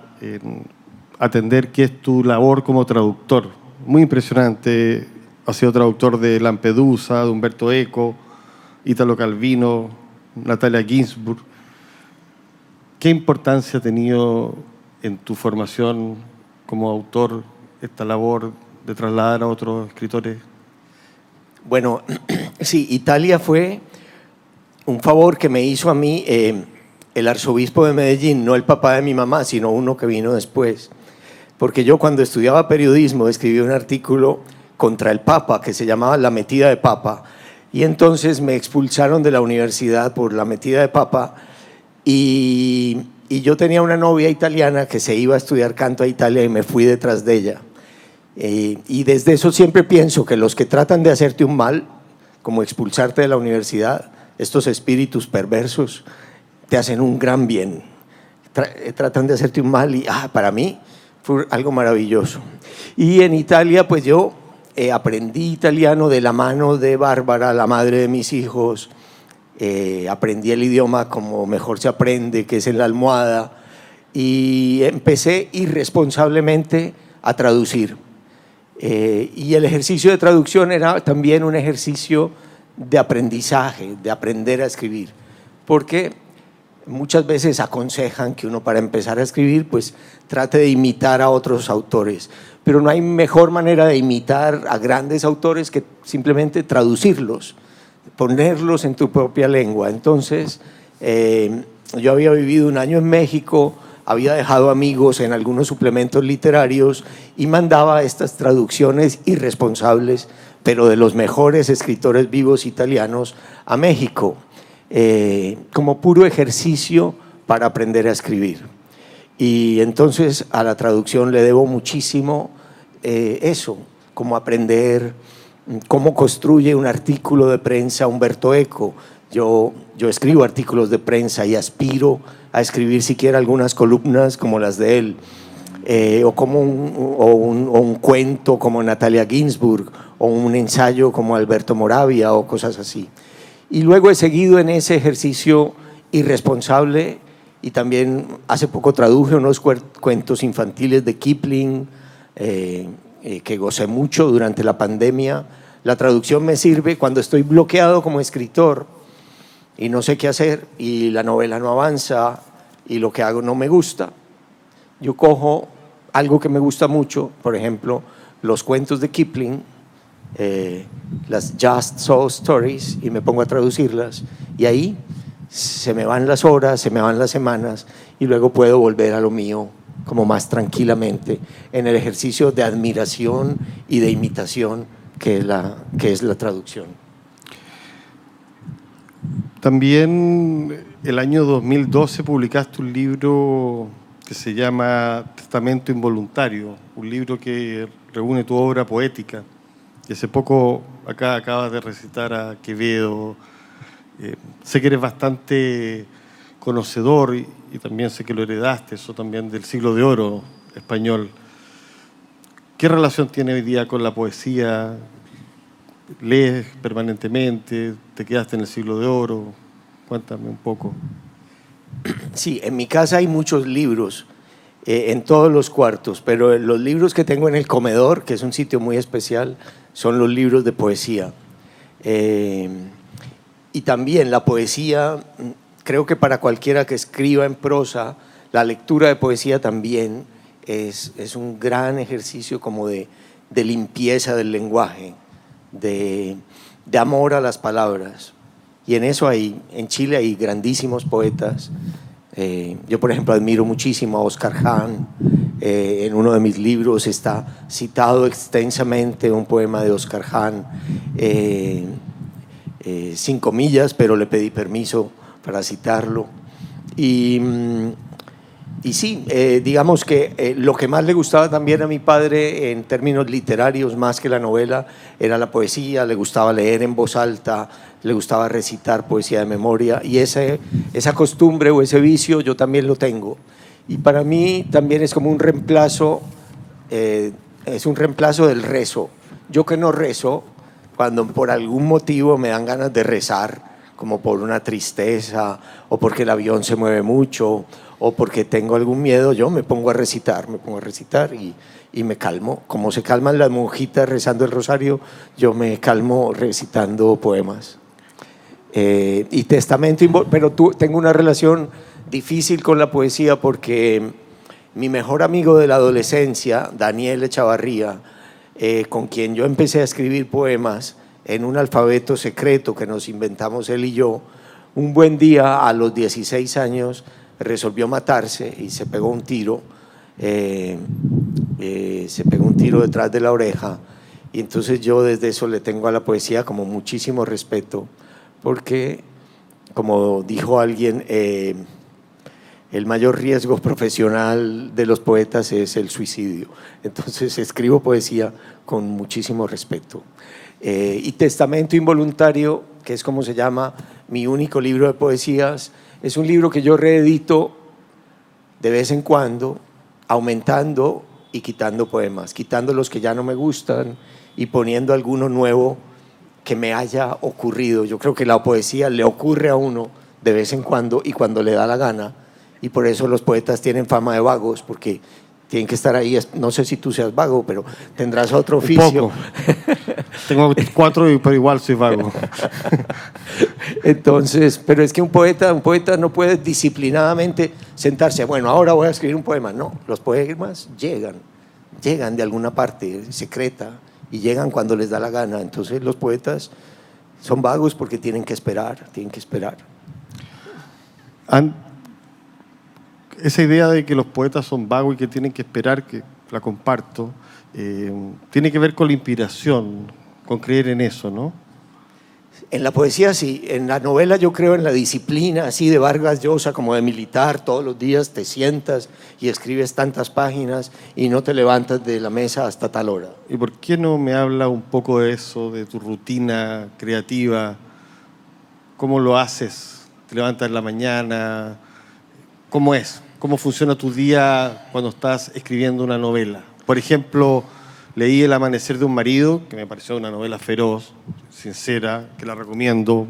atender, que es tu labor como traductor. Muy impresionante. Has sido traductor de Lampedusa, de Humberto Eco, Italo Calvino, Natalia Ginsburg. ¿Qué importancia ha tenido en tu formación como autor esta labor de trasladar a otros escritores? Bueno, [clears throat] sí, Italia fue un favor que me hizo a mí eh, el arzobispo de Medellín, no el papá de mi mamá, sino uno que vino después. Porque yo cuando estudiaba periodismo escribí un artículo contra el Papa que se llamaba La metida de Papa. Y entonces me expulsaron de la universidad por la metida de Papa. Y, y yo tenía una novia italiana que se iba a estudiar canto a Italia y me fui detrás de ella. Eh, y desde eso siempre pienso que los que tratan de hacerte un mal, como expulsarte de la universidad, estos espíritus perversos, te hacen un gran bien. Eh, tratan de hacerte un mal y ah, para mí fue algo maravilloso. Y en Italia, pues yo eh, aprendí italiano de la mano de Bárbara, la madre de mis hijos. aprendí el idioma como mejor se aprende, que es en la almohada. Y empecé irresponsablemente a traducir eh, y el ejercicio de traducción era también un ejercicio de aprendizaje, de aprender a escribir, porque muchas veces aconsejan que uno para empezar a escribir pues trate de imitar a otros autores, pero no hay mejor manera de imitar a grandes autores que simplemente traducirlos, ponerlos en tu propia lengua. Entonces, eh, yo había vivido un año en México, había dejado amigos en algunos suplementos literarios y mandaba estas traducciones irresponsables, pero de los mejores escritores vivos italianos, a México, eh, como puro ejercicio para aprender a escribir. Y entonces a la traducción le debo muchísimo eh, eso, como aprender cómo construye un artículo de prensa Humberto Eco. Yo, yo escribo artículos de prensa y aspiro a escribir siquiera algunas columnas como las de él, eh, o, como un, un, cuento como Natalia Ginsburg, o un ensayo como Alberto Moravia, o cosas así. Y luego he seguido en ese ejercicio irresponsable y también hace poco traduje unos cuentos infantiles de Kipling eh, eh, que gocé mucho durante la pandemia. La traducción me sirve cuando estoy bloqueado como escritor y no sé qué hacer y la novela no avanza y lo que hago no me gusta. Yo cojo algo que me gusta mucho, por ejemplo, los cuentos de Kipling, eh, las Just So Stories, y me pongo a traducirlas y ahí se me van las horas, se me van las semanas y luego puedo volver a lo mío como más tranquilamente en el ejercicio de admiración y de imitación que la, que es la traducción. También el año 2012 publicaste un libro que se llama Testamento Involuntario, un libro que reúne tu obra poética. Y hace poco acá acabas de recitar a Quevedo, eh, sé que eres bastante conocedor y, también sé que lo heredaste, eso también del siglo de oro español. ¿Qué relación tiene hoy día con la poesía? ¿Lees permanentemente? ¿Te quedaste en el siglo de oro? Cuéntame un poco. Sí, en mi casa hay muchos libros, eh, en todos los cuartos, pero los libros que tengo en el comedor, que es un sitio muy especial, son los libros de poesía. Eh, y también la poesía, creo que para cualquiera que escriba en prosa, la lectura de poesía también es, es un gran ejercicio como de, de limpieza del lenguaje, de, de, amor a las palabras. Y en eso hay, en Chile hay grandísimos poetas. Eh, yo, por ejemplo, admiro muchísimo a Oscar Hahn. Eh, en uno de mis libros está citado extensamente un poema de Oscar Hahn. Eh, eh, sin comillas, pero le pedí permiso para citarlo. Y, mm, y sí, eh, digamos que eh, lo que más le gustaba también a mi padre en términos literarios, más que la novela, era la poesía, le gustaba leer en voz alta, le gustaba recitar poesía de memoria y ese, esa costumbre o ese vicio yo también lo tengo. Y para mí también es como un reemplazo, es un reemplazo del rezo. Yo que no rezo, cuando por algún motivo me dan ganas de rezar, como por una tristeza, o porque el avión se mueve mucho, o porque tengo algún miedo, yo me pongo a recitar, me pongo a recitar y, y me calmo. Como se calman las monjitas rezando el rosario, yo me calmo recitando poemas. Eh, y testamento, pero tú, tengo una relación difícil con la poesía porque mi mejor amigo de la adolescencia, Daniel Echavarría, eh, con quien yo empecé a escribir poemas en un alfabeto secreto que nos inventamos él y yo, un buen día a los 16 años resolvió matarse y se pegó un tiro, eh, eh, se pegó un tiro detrás de la oreja y entonces yo desde eso le tengo a la poesía como muchísimo respeto porque, como dijo alguien, el mayor riesgo profesional de los poetas es el suicidio. Entonces escribo poesía con muchísimo respeto. Eh, y Testamento Involuntario, que es como se llama mi único libro de poesías, es un libro que yo reedito de vez en cuando, aumentando y quitando poemas, quitando los que ya no me gustan y poniendo alguno nuevo que me haya ocurrido. Yo creo que la poesía le ocurre a uno de vez en cuando y cuando le da la gana y por eso los poetas tienen fama de vagos, porque tienen que estar ahí. No sé si tú seas vago, pero tendrás otro oficio. [laughs] Tengo cuatro, pero igual soy vago. [laughs] Entonces, pero es que un poeta, un poeta no puede disciplinadamente sentarse, bueno, ahora voy a escribir un poema. No, los poemas llegan, llegan de alguna parte secreta y llegan cuando les da la gana. Entonces los poetas son vagos porque tienen que esperar, tienen que esperar esa idea de que los poetas son vagos y que tienen que esperar, que la comparto, eh, tiene que ver con la inspiración, con creer en eso, ¿no? En la poesía sí, en la novela yo creo en la disciplina, así de Vargas Llosa, como de militar, todos los días te sientas y escribes tantas páginas y no te levantas de la mesa hasta tal hora. ¿Y por qué no me habla un poco de eso, de tu rutina creativa? ¿Cómo lo haces? ¿Te levantas en la mañana? ¿Cómo es? ¿Cómo funciona tu día cuando estás escribiendo una novela? Por ejemplo, leí El amanecer de un marido, que me pareció una novela feroz, sincera, que la recomiendo.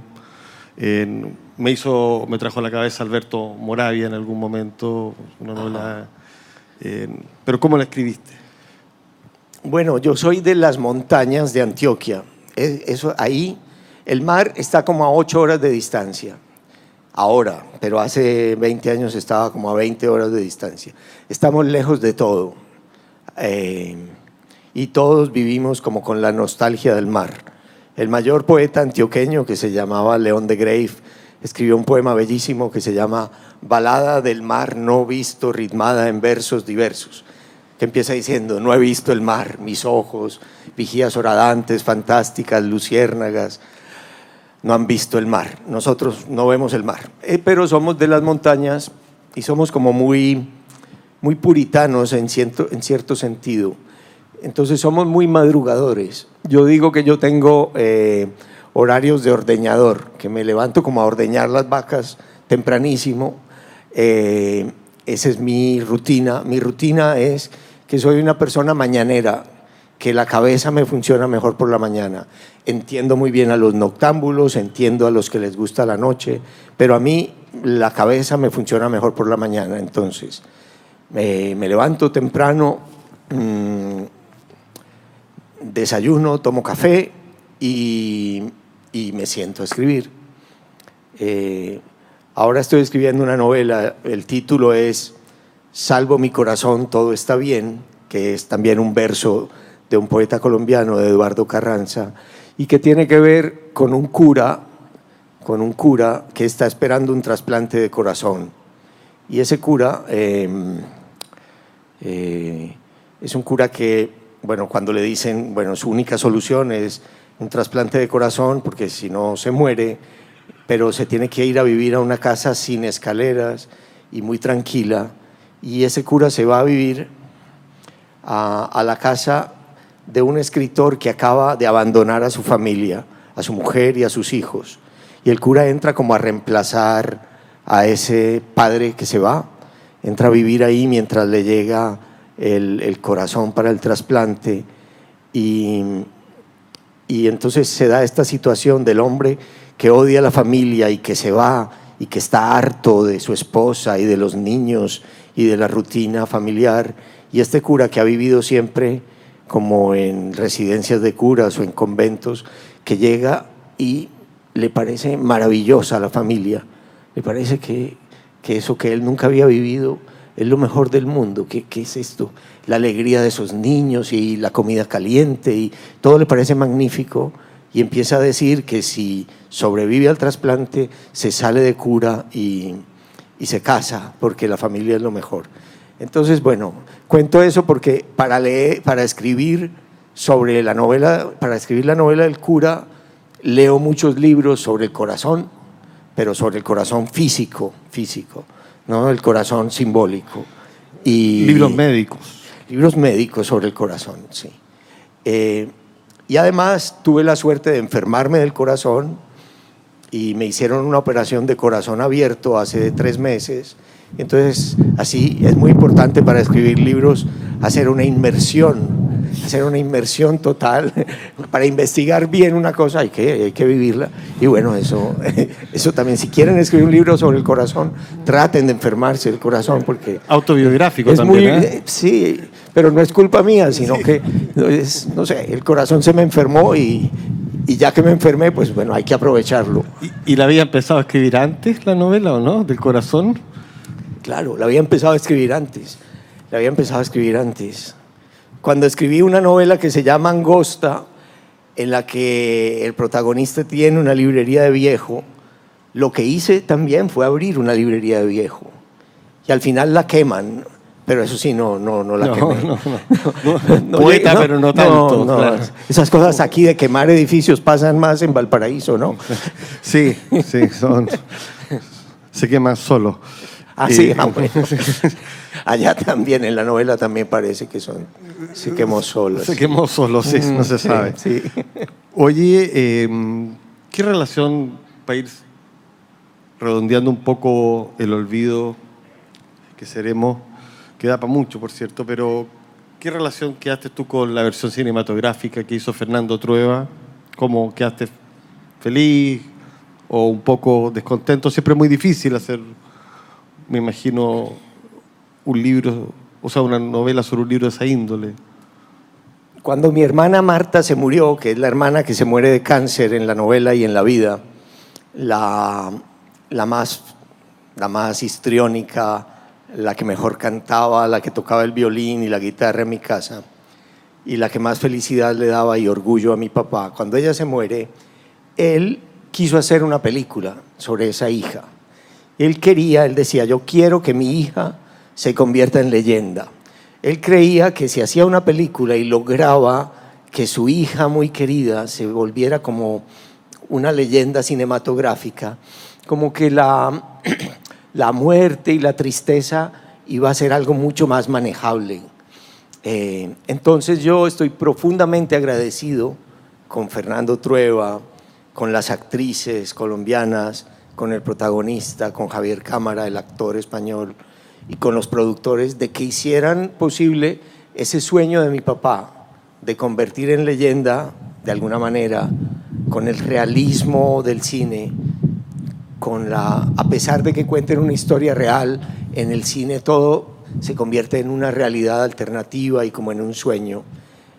me hizo, me trajo a la cabeza Alberto Moravia en algún momento, una novela. pero ¿cómo la escribiste? Bueno, yo soy de las montañas de Antioquia. Eso ahí, el mar está como a ocho horas de distancia. Ahora, pero hace 20 años estaba como a 20 horas de distancia. Estamos lejos de todo. Eh, y todos vivimos como con la nostalgia del mar. El mayor poeta antioqueño, que se llamaba León de Grave, escribió un poema bellísimo que se llama Balada del mar no visto, ritmada en versos diversos, que empieza diciendo, no he visto el mar, mis ojos, vigías horadantes, fantásticas, luciérnagas, no han visto el mar. Nosotros no vemos el mar, eh, pero somos de las montañas y somos como muy, muy puritanos en cierto, en cierto sentido. Entonces somos muy madrugadores. Yo digo que yo tengo eh, horarios de ordeñador, que me levanto como a ordeñar las vacas tempranísimo. Eh, esa es mi rutina. Mi rutina es que soy una persona mañanera, que la cabeza me funciona mejor por la mañana. Entiendo muy bien a los noctámbulos, entiendo a los que les gusta la noche, pero a mí la cabeza me funciona mejor por la mañana. Entonces, me levanto temprano. Mm, desayuno, tomo café y, me siento a escribir. Eh, ahora estoy escribiendo una novela, el título es Salvo mi corazón, todo está bien, que es también un verso de un poeta colombiano, de Eduardo Carranza, y que tiene que ver con un cura, con un cura que está esperando un trasplante de corazón. Y ese cura em, eh, es un cura que bueno, cuando le dicen, bueno, su única solución es un trasplante de corazón, porque si no se muere, pero se tiene que ir a vivir a una casa sin escaleras y muy tranquila, y ese cura se va a vivir a, la casa de un escritor que acaba de abandonar a su familia, a su mujer y a sus hijos, y el cura entra como a reemplazar a ese padre que se va, entra a vivir ahí mientras le llega el, corazón para el trasplante y, y entonces se da esta situación del hombre que odia a la familia y que se va y que está harto de su esposa y de los niños y de la rutina familiar. Y este cura que ha vivido siempre como en residencias de curas o en conventos, que llega y le parece maravillosa la familia, le parece que, que eso que él nunca había vivido es lo mejor del mundo. ¿Qué, ¿Qué, es esto? La alegría de esos niños y la comida caliente y todo le parece magnífico y empieza a decir que si sobrevive al trasplante se sale de cura y, y se casa porque la familia es lo mejor. Entonces, bueno, cuento eso porque para leer, para escribir sobre la novela, para escribir la novela del cura, leo muchos libros sobre el corazón, pero sobre el corazón físico, físico. ¿No? El corazón simbólico. Y, libros médicos. Libros médicos sobre el corazón, sí. Eh, y además tuve la suerte de enfermarme del corazón y me hicieron una operación de corazón abierto hace tres meses. Entonces, así es muy importante para escribir libros hacer una inmersión hacer una inmersión total. [laughs] Para investigar bien una cosa hay que, hay que vivirla. Y bueno, eso, [laughs] eso también, si quieren escribir un libro sobre el corazón, traten de enfermarse el corazón porque... Autobiográfico también. Muy, ¿eh? Sí, pero no es culpa mía, sino que, no sé, el corazón se me enfermó y, y ya que me enfermé, pues bueno, hay que aprovecharlo. ¿Y, ¿Y, la había empezado a escribir antes la novela o no? ¿Del corazón? Claro, la había empezado a escribir antes. La había empezado a escribir antes cuando escribí una novela que se llama Angosta, en la que el protagonista tiene una librería de viejo, lo que hice también fue abrir una librería de viejo. y al final la queman. Pero eso sí, no, no, no la No, quemé. [laughs] no, no. No, Poeta, pero no tanto. claro. Esas cosas aquí de quemar edificios pasan más en Valparaíso, ¿no? [laughs] Sí, sí, son. Se queman solo. Ah, sí, ah, bueno. [laughs] Allá también, en la novela también parece que son, se quemó solos. Se quemó solo, sí, no se Sí, sabe. Sí. Oye, eh, ¿qué relación, para ir redondeando un poco el olvido que seremos, que da para mucho, por cierto, pero ¿qué relación quedaste tú con la versión cinematográfica que hizo Fernando Trueba? ¿Cómo quedaste feliz o un poco descontento? Siempre es muy difícil hacer, me imagino, un libro, o sea, una novela sobre un libro de esa índole. Cuando mi hermana Marta se murió, que es la hermana que se muere de cáncer en la novela y en la vida, la, la, más, la más histriónica, la que mejor cantaba, la que tocaba el violín y la guitarra en mi casa, y la que más felicidad le daba y orgullo a mi papá, cuando ella se muere, él quiso hacer una película sobre esa hija. Él quería, él decía, yo quiero que mi hija se convierta en leyenda. Él creía que si hacía una película y lograba que su hija muy querida se volviera como una leyenda cinematográfica, como que la, [clears throat] la muerte y la tristeza iba a ser algo mucho más manejable. Eh, entonces yo estoy profundamente agradecido con Fernando Trueba, con las actrices colombianas, con el protagonista, con Javier Cámara, el actor español, y con los productores de que hicieran posible ese sueño de mi papá, de convertir en leyenda, de alguna manera, con el realismo del cine, con la, a pesar de que cuenten una historia real, en el cine todo se convierte en una realidad alternativa y como en un sueño.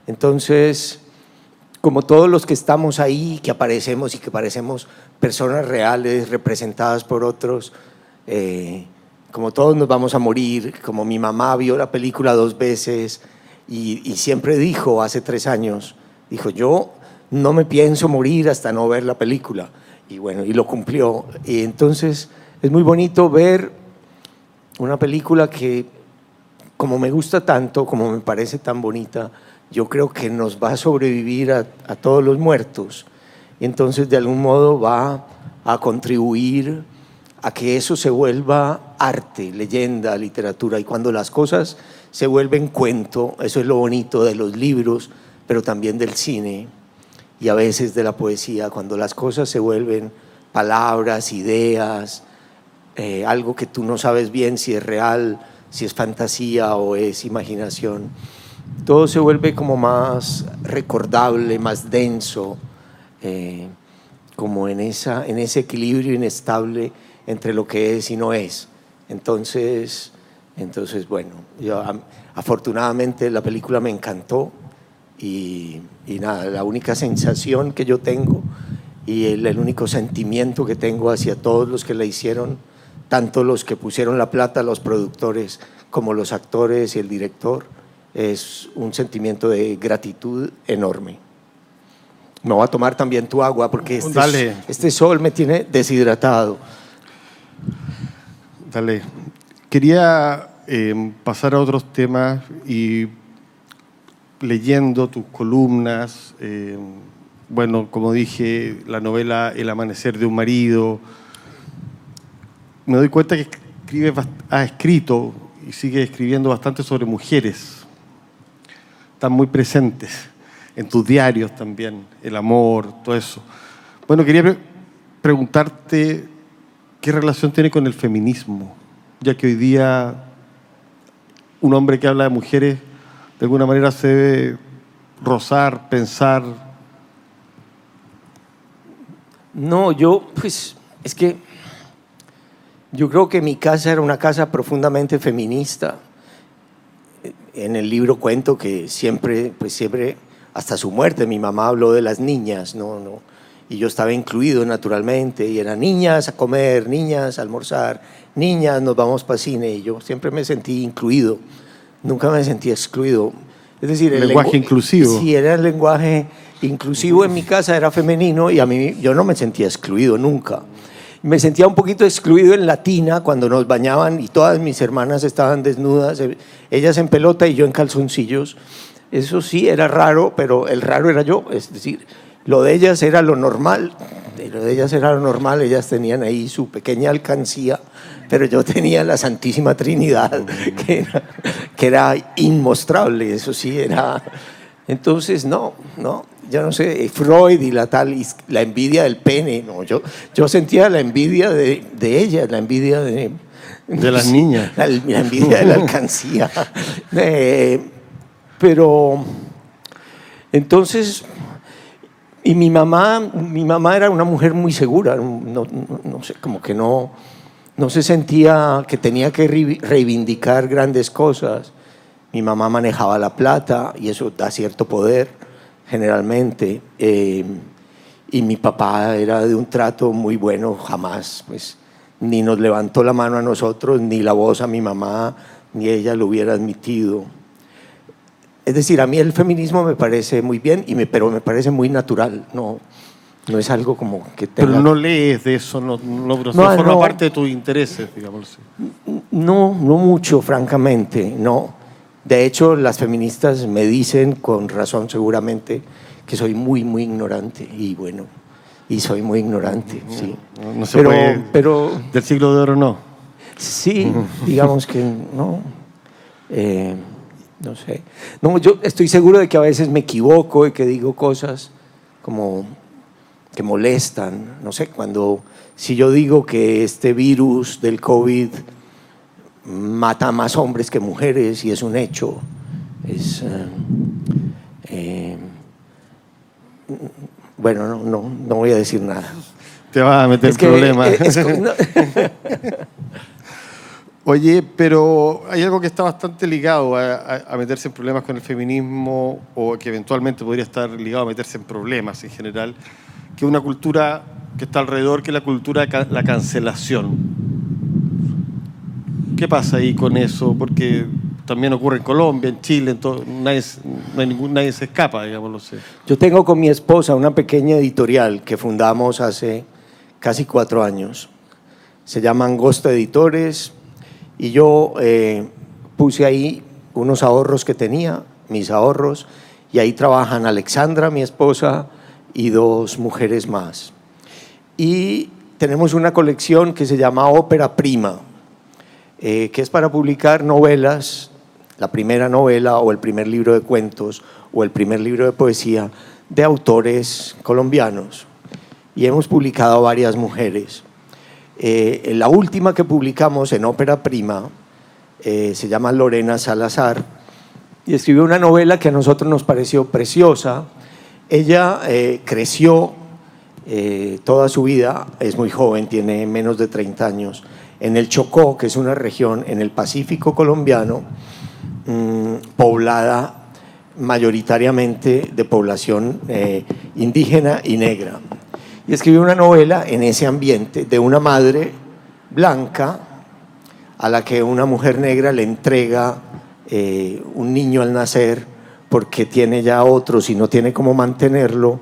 Entonces, como todos los que estamos ahí, que aparecemos y que parecemos personas reales representadas por otros, eh, como todos nos vamos a morir, como mi mamá vio la película dos veces y, y siempre dijo hace tres años, dijo, yo no me pienso morir hasta no ver la película. Y bueno, y lo cumplió. Y entonces es muy bonito ver una película que, como me gusta tanto, como me parece tan bonita, yo creo que nos va a sobrevivir a, a todos los muertos. Y entonces de algún modo va a contribuir a que eso se vuelva arte, leyenda, literatura. Y cuando las cosas se vuelven cuento, eso es lo bonito de los libros, pero también del cine y a veces de la poesía, cuando las cosas se vuelven palabras, ideas, eh, algo que tú no sabes bien si es real, si es fantasía o es imaginación, todo se vuelve como más recordable, más denso, eh, como en, esa, en ese equilibrio inestable entre lo que es y no es. Entonces, entonces bueno, yo, am- afortunadamente la película me encantó y, y nada, la única sensación que yo tengo y el, el único sentimiento que tengo hacia todos los que la hicieron, tanto los que pusieron la plata, los productores, como los actores y el director, es un sentimiento de gratitud enorme. Me voy a tomar también tu agua porque este, Dale. este sol me tiene deshidratado. Dale. Quería eh, pasar a otros temas y leyendo tus columnas, eh, bueno, como dije, la novela El amanecer de un marido, me doy cuenta que escribes has escrito y sigue escribiendo bastante sobre mujeres. Están muy presentes en tus diarios también, el amor, todo eso. Bueno, quería pre- preguntarte qué relación tiene con el feminismo, ya que hoy día un hombre que habla de mujeres de alguna manera se debe rozar, pensar. No, yo, pues, es que yo creo que mi casa era una casa profundamente feminista. En el libro cuento que siempre, pues siempre, hasta su muerte, mi mamá habló de las niñas, ¿no? no y yo estaba incluido naturalmente, y eran niñas a comer, niñas a almorzar, niñas nos vamos para cine, y yo siempre me sentí incluido, nunca me sentí excluido. Es decir, el Lenguaje lengu- inclusivo. Sí, era el lenguaje inclusivo en mi casa, era femenino, y a mí yo no me sentía excluido nunca. Me sentía un poquito excluido en la tina cuando nos bañaban y todas mis hermanas estaban desnudas, eh, ellas en pelota y yo en calzoncillos. Eso sí era raro, pero el raro era yo, es decir, lo de ellas era lo normal, lo de ellas era lo normal, ellas tenían ahí su pequeña alcancía, pero yo tenía la Santísima Trinidad, que era, que era inmostrable, eso sí era... Entonces, no, no, yo no sé, Freud y la tal, la envidia del pene, no, yo, yo sentía la envidia de, de ella, la envidia de... De las [laughs] niñas. La, envidia de la alcancía. [laughs] Eh, pero, entonces, y mi mamá, mi mamá era una mujer muy segura, no, sé, como que no, no se sentía que tenía que reivindicar grandes cosas. Mi mamá manejaba la plata y eso da cierto poder generalmente. Eh, y mi papá era de un trato muy bueno, jamás, pues, ni nos levantó la mano a nosotros, ni la voz a mi mamá, ni ella lo hubiera admitido. Es decir, a mí el feminismo me parece muy bien, y me, pero me parece muy natural, no, no es algo como que tenga... Pero no lees de eso, no, no, no forma parte de tus intereses, digamos. No, no mucho, francamente, no. De hecho, las feministas me dicen, con razón seguramente, que soy muy, muy ignorante, y bueno, y soy muy ignorante, sí. No, se pero, puede, pero del siglo de oro no. Sí, digamos que no. [laughs] Eh, no sé. No, yo estoy seguro de que a veces me equivoco y que digo cosas como que molestan. No sé, cuando, si yo digo que este virus del COVID mata a más hombres que mujeres y es un hecho, es. Eh, eh, bueno, no, no, no, voy a decir nada. Te vas a meter en problemas. [laughs] Oye, pero hay algo que está bastante ligado a, meterse en problemas con el feminismo o que eventualmente podría estar ligado a meterse en problemas en general, que una cultura que está alrededor, que es la cultura de la cancelación. ¿Qué pasa ahí con eso? Porque también ocurre en Colombia, en Chile, en todo, nadie, no hay ningún, nadie se escapa, digamos. Sé. Yo tengo con mi esposa una pequeña editorial que fundamos hace casi cuatro años. Se llama Angosta Editores y yo eh, puse ahí unos ahorros que tenía, mis ahorros, y ahí trabajan Alexandra, mi esposa, y dos mujeres más. Y tenemos una colección que se llama Ópera Prima, eh, que es para publicar novelas, la primera novela o el primer libro de cuentos o el primer libro de poesía de autores colombianos. Y hemos publicado varias mujeres. Eh, la última que publicamos en ópera prima eh, se llama Lorena Salazar y escribió una novela que a nosotros nos pareció preciosa. Ella eh, creció toda su vida, es muy joven, tiene menos de 30 años, en el Chocó, que es una región en el Pacífico colombiano, mm, poblada mayoritariamente de población indígena y negra y escribió una novela en ese ambiente de una madre blanca a la que una mujer negra le entrega eh, un niño al nacer porque tiene ya otros y no tiene cómo mantenerlo,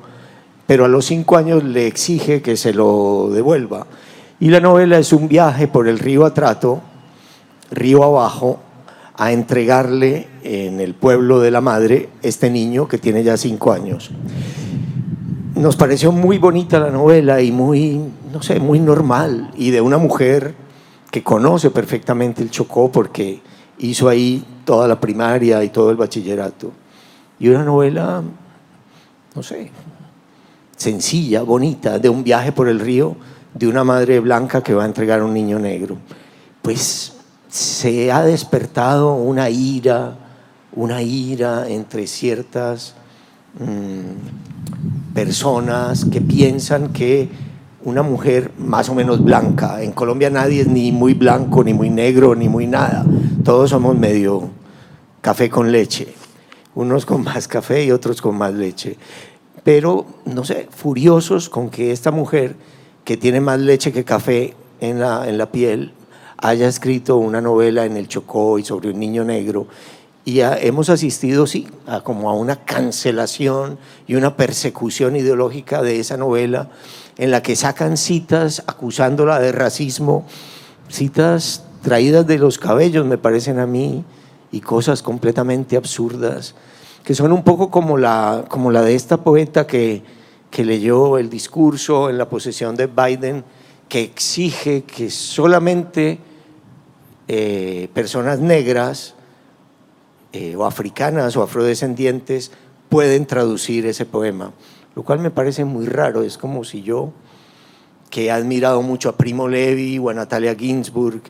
pero a los cinco años le exige que se lo devuelva. Y la novela es un viaje por el río Atrato, río abajo, a entregarle en el pueblo de la madre este niño que tiene ya cinco años nos pareció muy bonita la novela y muy, no sé, muy normal. Y de una mujer que conoce perfectamente el Chocó porque hizo ahí toda la primaria y todo el bachillerato. Y una novela, no sé, sencilla, bonita, de un viaje por el río de una madre blanca que va a entregar a un niño negro. Pues se ha despertado una ira, una ira entre ciertas Mm, personas que piensan que una mujer más o menos blanca, en Colombia nadie es ni muy blanco, ni muy negro, ni muy nada, todos somos medio café con leche, unos con más café y otros con más leche, pero no sé, furiosos con que esta mujer que tiene más leche que café en la, en la piel haya escrito una novela en el Chocó y sobre un niño negro y hemos asistido, sí, a como a una cancelación y una persecución ideológica de esa novela en la que sacan citas acusándola de racismo, citas traídas de los cabellos, me parecen a mí, y cosas completamente absurdas, que son un poco como la, como la de esta poeta que, que leyó el discurso en la posesión de Biden, que exige que solamente eh, personas negras eh, o africanas o afrodescendientes pueden traducir ese poema, lo cual me parece muy raro. Es como si yo, que he admirado mucho a Primo Levi o a Natalia Ginsburg,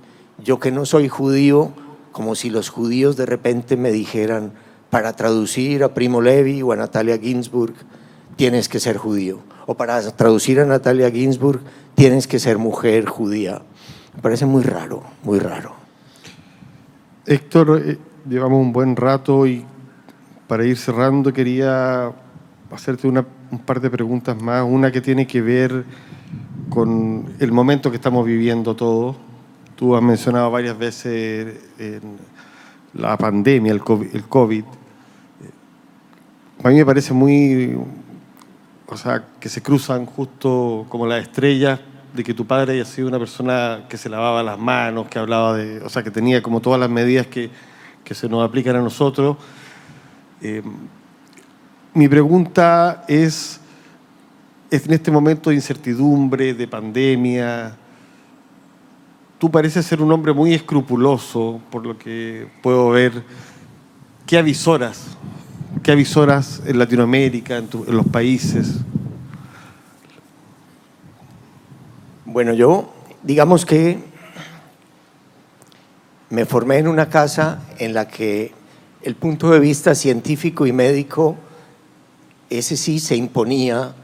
yo que no soy judío, como si los judíos de repente me dijeran, para traducir a Primo Levi o a Natalia Ginsburg, tienes que ser judío. O para traducir a Natalia Ginsburg, tienes que ser mujer judía. Me parece muy raro, muy raro. Héctor, eh, llevamos un buen rato y para ir cerrando quería hacerte una, un par de preguntas más. Una que tiene que ver con el momento que estamos viviendo todos. Tú has mencionado varias veces la pandemia, el COVID. A mí me parece muy, o sea, que se cruzan justo como las estrellas de que tu padre haya sido una persona que se lavaba las manos, que hablaba de, o sea, que tenía como todas las medidas que, que se nos aplican a nosotros. Eh, mi pregunta es, en este momento de incertidumbre, de pandemia, tú pareces ser un hombre muy escrupuloso, por lo que puedo ver. ¿Qué avisoras? ¿Qué avisoras en Latinoamérica, en, en los países? Bueno, yo, digamos que me formé en una casa en la que el punto de vista científico y médico, ese sí se imponía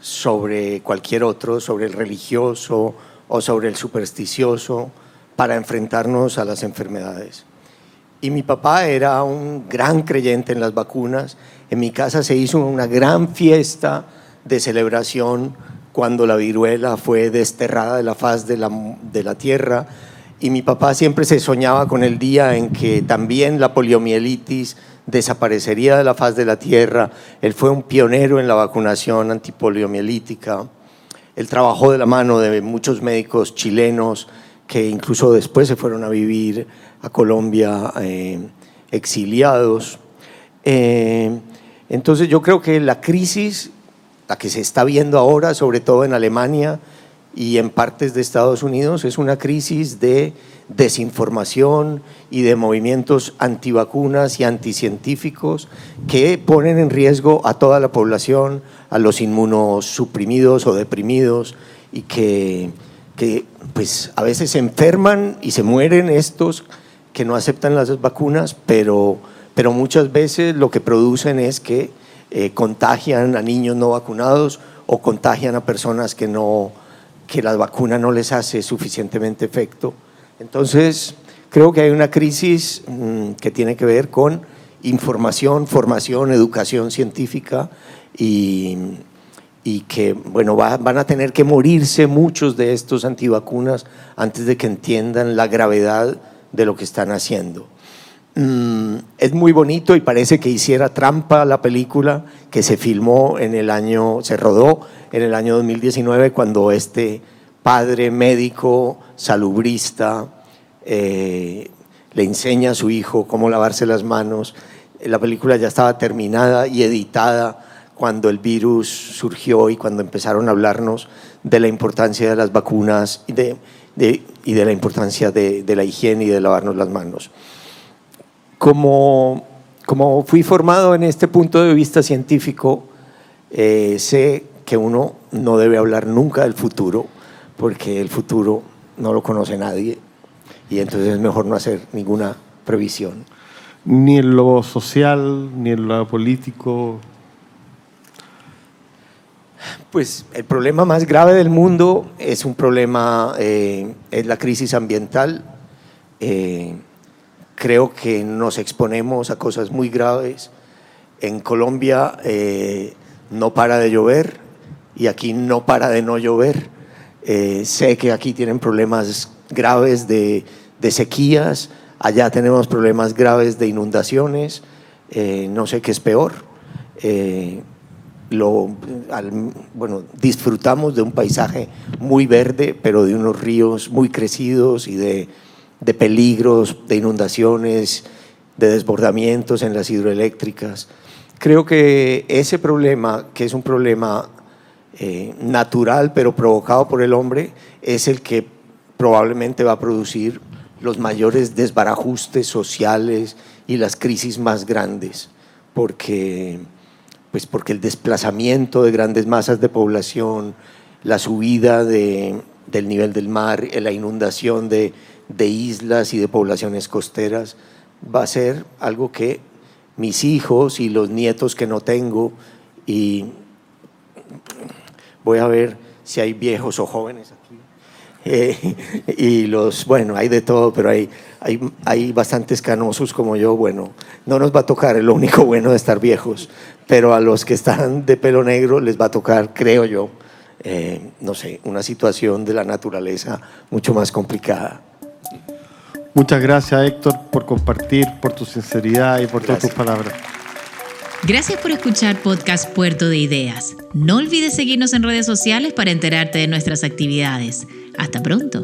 sobre cualquier otro, sobre el religioso o sobre el supersticioso, para enfrentarnos a las enfermedades. Y mi papá era un gran creyente en las vacunas. En mi casa se hizo una gran fiesta de celebración cuando la viruela fue desterrada de la faz de la, de la tierra y mi papá siempre se soñaba con el día en que también la poliomielitis desaparecería de la faz de la tierra. Él fue un pionero en la vacunación antipoliomielítica. Él trabajó de la mano de muchos médicos chilenos que incluso después se fueron a vivir a Colombia eh, exiliados. Eh, entonces yo creo que la crisis la que se está viendo ahora, sobre todo en Alemania y en partes de Estados Unidos, es una crisis de desinformación y de movimientos antivacunas y anticientíficos que ponen en riesgo a toda la población, a los inmunosuprimidos o deprimidos y que, que pues a veces se enferman y se mueren estos que no aceptan las vacunas, pero, pero muchas veces lo que producen es que eh, contagian a niños no vacunados o contagian a personas que, no, que la vacuna no les hace suficientemente efecto. Entonces, creo que hay una crisis mm, que tiene que ver con información, formación, educación científica y, y que, bueno, van a tener que morirse muchos de estos antivacunas antes de que entiendan la gravedad de lo que están haciendo. Mm, es muy bonito y parece que hiciera trampa la película que se filmó en el año, se rodó en el año 2019 cuando este padre médico, salubrista, eh, le enseña a su hijo cómo lavarse las manos. La película ya estaba terminada y editada cuando el virus surgió y cuando empezaron a hablarnos de la importancia de las vacunas y de, la importancia de, de la higiene y de lavarnos las manos como, como fui formado en este punto de vista científico, eh, sé que uno no debe hablar nunca del futuro, porque el futuro no lo conoce nadie y entonces es mejor no hacer ninguna previsión. Ni en lo social, ni en lo político. Pues el problema más grave del mundo es un problema, eh, es la crisis ambiental. Eh, creo que nos exponemos a cosas muy graves. En Colombia eh, no para de llover y aquí no para de no llover. Eh, sé que aquí tienen problemas graves de, sequías, allá tenemos problemas graves de inundaciones, eh, no sé qué es peor. lo, bueno, disfrutamos de un paisaje muy verde, pero de unos ríos muy crecidos y de, de peligros, de inundaciones, de desbordamientos en las hidroeléctricas. Creo que ese problema, que es un problema eh, natural pero provocado por el hombre, es el que probablemente va a producir los mayores desbarajustes sociales y las crisis más grandes, porque, pues porque el desplazamiento de grandes masas de población, la subida de, del nivel del mar, la inundación de, de islas y de poblaciones costeras, va a ser algo que mis hijos y los nietos que no tengo, y voy a ver si hay viejos o jóvenes aquí. Eh, [laughs] y los, bueno, hay de todo, pero hay, hay, hay bastantes canosos como yo. Bueno, no nos va a tocar, es lo único bueno de estar viejos, pero a los que están de pelo negro les va a tocar, creo yo, eh, no sé, una situación de la naturaleza mucho más complicada. Muchas gracias Héctor por compartir, por tu sinceridad y por todas tus palabras. Gracias por escuchar Podcast Puerto de Ideas. No olvides seguirnos en redes sociales para enterarte de nuestras actividades. Hasta pronto.